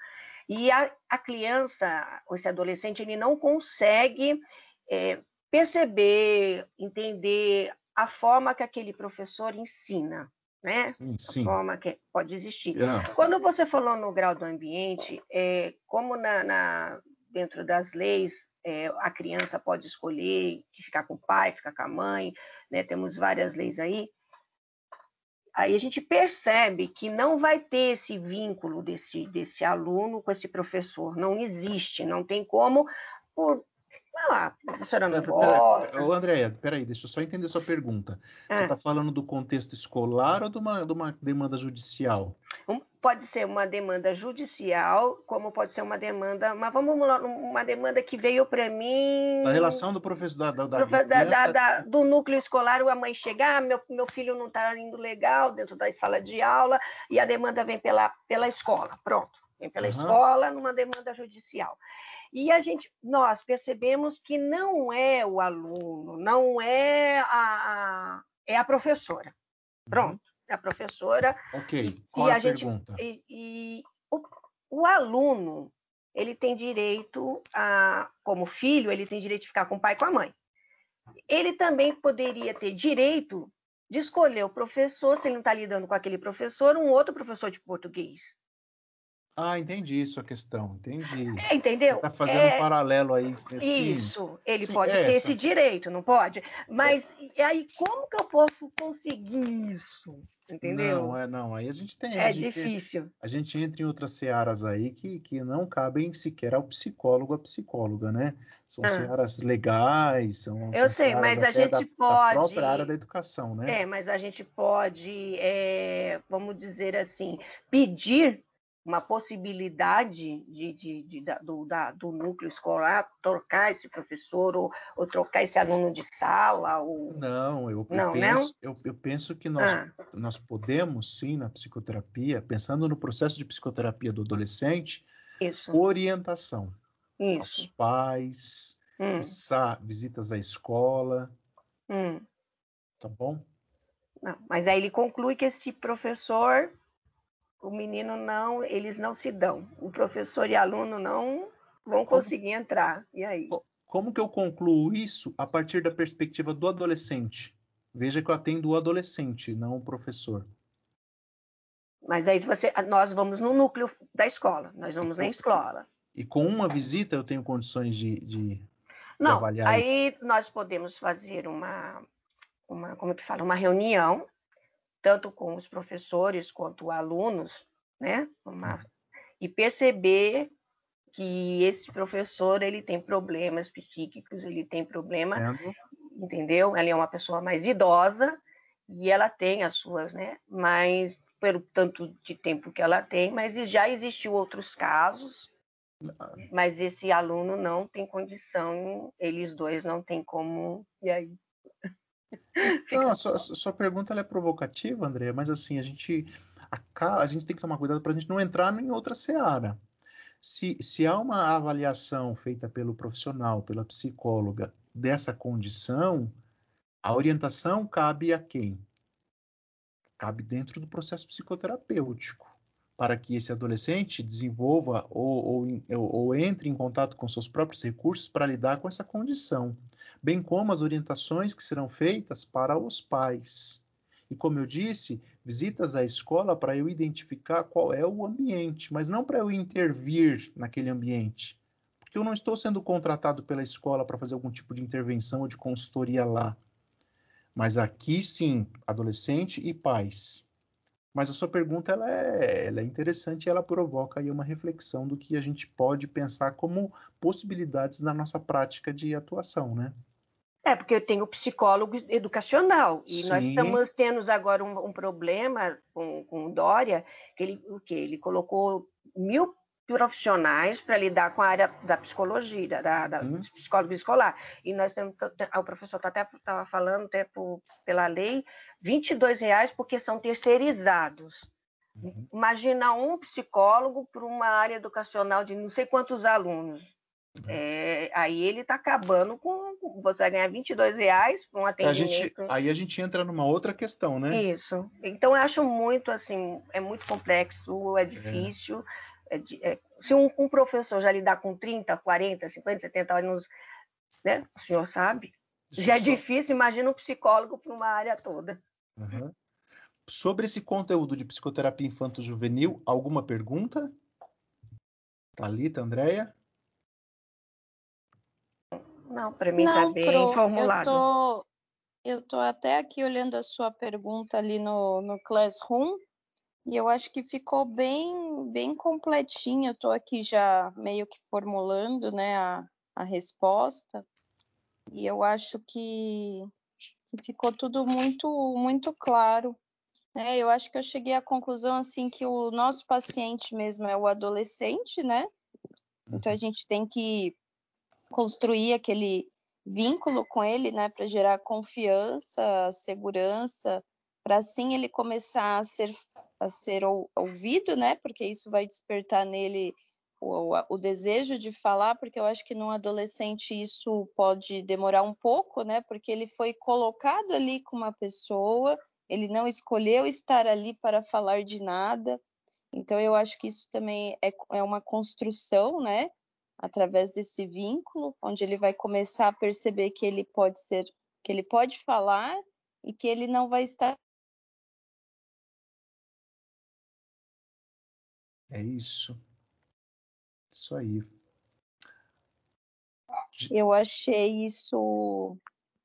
E a, a criança, esse adolescente, ele não consegue é, perceber, entender a forma que aquele professor ensina, né? Sim, sim. A forma que pode existir. Yeah. Quando você falou no grau do ambiente, é, como na, na dentro das leis, é, a criança pode escolher ficar com o pai, ficar com a mãe, né? Temos várias leis aí. Aí a gente percebe que não vai ter esse vínculo desse, desse aluno com esse professor, não existe, não tem como, por ah, a professora não gosta. Ô, Andréia, peraí, deixa eu só entender sua pergunta. Você está é. falando do contexto escolar ou de uma, de uma demanda judicial? Um, pode ser uma demanda judicial, como pode ser uma demanda, mas vamos lá, uma demanda que veio para mim. Da relação do professor da, da, da, da, da, do núcleo escolar, a mãe chegar, ah, meu, meu filho não está indo legal dentro da sala de aula, e a demanda vem pela, pela escola. Pronto, vem pela uhum. escola numa demanda judicial. E a gente, nós percebemos que não é o aluno, não é a, a é a professora. Uhum. Pronto, é a professora. Ok. Qual e a, a gente, pergunta? E, e o, o aluno, ele tem direito a, como filho, ele tem direito de ficar com o pai e com a mãe. Ele também poderia ter direito de escolher o professor, se ele não está lidando com aquele professor, um outro professor de português. Ah, entendi sua questão, entendi. É, entendeu? Você está fazendo é... um paralelo aí. Assim. Isso, ele Sim, pode é ter essa. esse direito, não pode? Mas é. aí como que eu posso conseguir isso? Entendeu? Não, é não. Aí a gente tem. É a gente, difícil. A gente entra em outras searas aí que, que não cabem sequer ao psicólogo, a psicóloga, né? São ah. searas legais, são. Eu são sei, mas a gente da, pode. Da própria área da educação, né? É, mas a gente pode, é, vamos dizer assim, pedir uma possibilidade de, de, de da, do, da, do, núcleo escolar trocar esse professor ou, ou, trocar esse aluno de sala? Ou... Não, eu, não, eu, penso, eu, eu penso que nós, ah. nós podemos, sim, na psicoterapia, pensando no processo de psicoterapia do adolescente, Isso. orientação Isso. aos pais, hum. visitas à escola. Hum. Tá bom? Não, mas aí ele conclui que esse professor o menino não, eles não se dão. O professor e aluno não vão conseguir entrar. E aí? Como que eu concluo isso a partir da perspectiva do adolescente? Veja que eu atendo o adolescente, não o professor. Mas aí você, nós vamos no núcleo da escola, nós vamos na escola. E com uma visita eu tenho condições de, de, não, de avaliar aí isso. nós podemos fazer uma, uma, como que fala, uma reunião tanto com os professores quanto alunos, né? Uhum. e perceber que esse professor ele tem problemas psíquicos, ele tem problema, é. entendeu? Ela é uma pessoa mais idosa e ela tem as suas, né? Mas pelo tanto de tempo que ela tem, mas já existiu outros casos, mas esse aluno não tem condição, eles dois não têm como, e aí não, a sua, a sua pergunta é provocativa, André, mas assim, a gente, a, a gente tem que tomar cuidado para a gente não entrar em outra seara. Se, se há uma avaliação feita pelo profissional, pela psicóloga, dessa condição, a orientação cabe a quem? Cabe dentro do processo psicoterapêutico para que esse adolescente desenvolva ou, ou, ou, entre em contato com seus próprios recursos para lidar com essa condição, bem como as orientações que serão feitas para os pais. E como eu disse, visitas à escola para eu identificar qual é o ambiente, mas não para eu intervir naquele ambiente. Porque eu não estou sendo contratado pela escola para fazer algum tipo de intervenção ou de consultoria lá. Mas aqui sim, adolescente e pais. Mas a sua pergunta ela é, ela é interessante e ela provoca aí uma reflexão do que a gente pode pensar como possibilidades na nossa prática de atuação, né? É, porque eu tenho psicólogo educacional e Sim. nós estamos tendo agora um, um problema com, com o Dória, que ele, o que ele colocou mil profissionais para lidar com a área da psicologia, da, da hum. psicólogo escolar. E nós temos, o professor tá até estava falando, até por, pela lei, R$ reais porque são terceirizados. Uhum. Imagina um psicólogo para uma área educacional de não sei quantos alunos. Uhum. É, aí ele está acabando com. Você vai ganhar 22 reais para um atendimento. A gente, aí a gente entra numa outra questão, né? Isso. Então eu acho muito assim, é muito complexo, é, é. difícil. É é, é, se um, um, professor já lidar com 30, 40, 50, 70 anos, né, o senhor sabe, Isso já é só... difícil, imagina um psicólogo para uma área toda. Uhum. Sobre esse conteúdo de psicoterapia infanto-juvenil, alguma pergunta? Thalita, Andréia? Não, para mim está bem Pro, formulado. Eu tô, eu tô até aqui olhando a sua pergunta ali no, no Classroom e eu acho que ficou bem, bem completinho. Eu tô aqui já meio que formulando, né, a, a resposta. E eu acho que, que ficou tudo muito, muito claro. É, eu acho que eu cheguei à conclusão assim que o nosso paciente mesmo é o adolescente, né? Então a gente tem que construir aquele vínculo com ele, né, para gerar confiança, segurança, para assim ele começar a ser a ser ouvido, né? Porque isso vai despertar nele o, o, desejo de falar, porque eu acho que num adolescente isso pode demorar um pouco, né? Porque ele foi colocado ali com uma pessoa, ele não escolheu estar ali para falar de nada. Então eu acho que isso também é, é uma construção, né? Através desse vínculo, onde ele vai começar a perceber que ele pode ser, que ele pode falar e que ele não vai estar É isso. Isso aí. Eu achei isso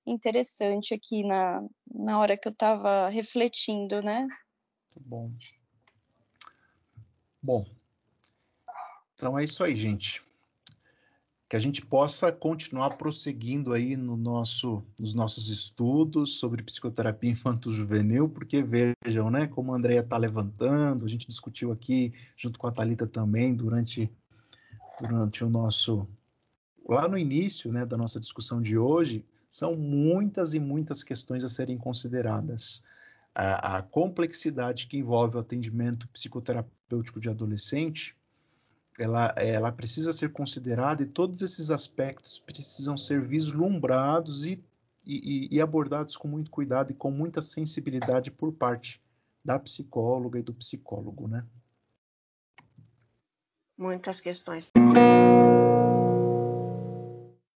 interessante aqui na, na hora que eu estava refletindo, né? Muito bom. Bom, então é isso aí, gente. Que a gente possa continuar prosseguindo aí no nosso, nos nossos estudos sobre psicoterapia infanto-juvenil, porque vejam, né, como a Andrea está levantando, a gente discutiu aqui junto com a Talita também durante, durante o nosso lá no início, né, da nossa discussão de hoje, são muitas e muitas questões a serem consideradas. A, a complexidade que envolve o atendimento psicoterapêutico de adolescente, ela, ela precisa ser considerada e todos esses aspectos precisam ser vislumbrados e, e, e abordados com muito cuidado e com muita sensibilidade por parte da psicóloga e do psicólogo, né? Muitas questões.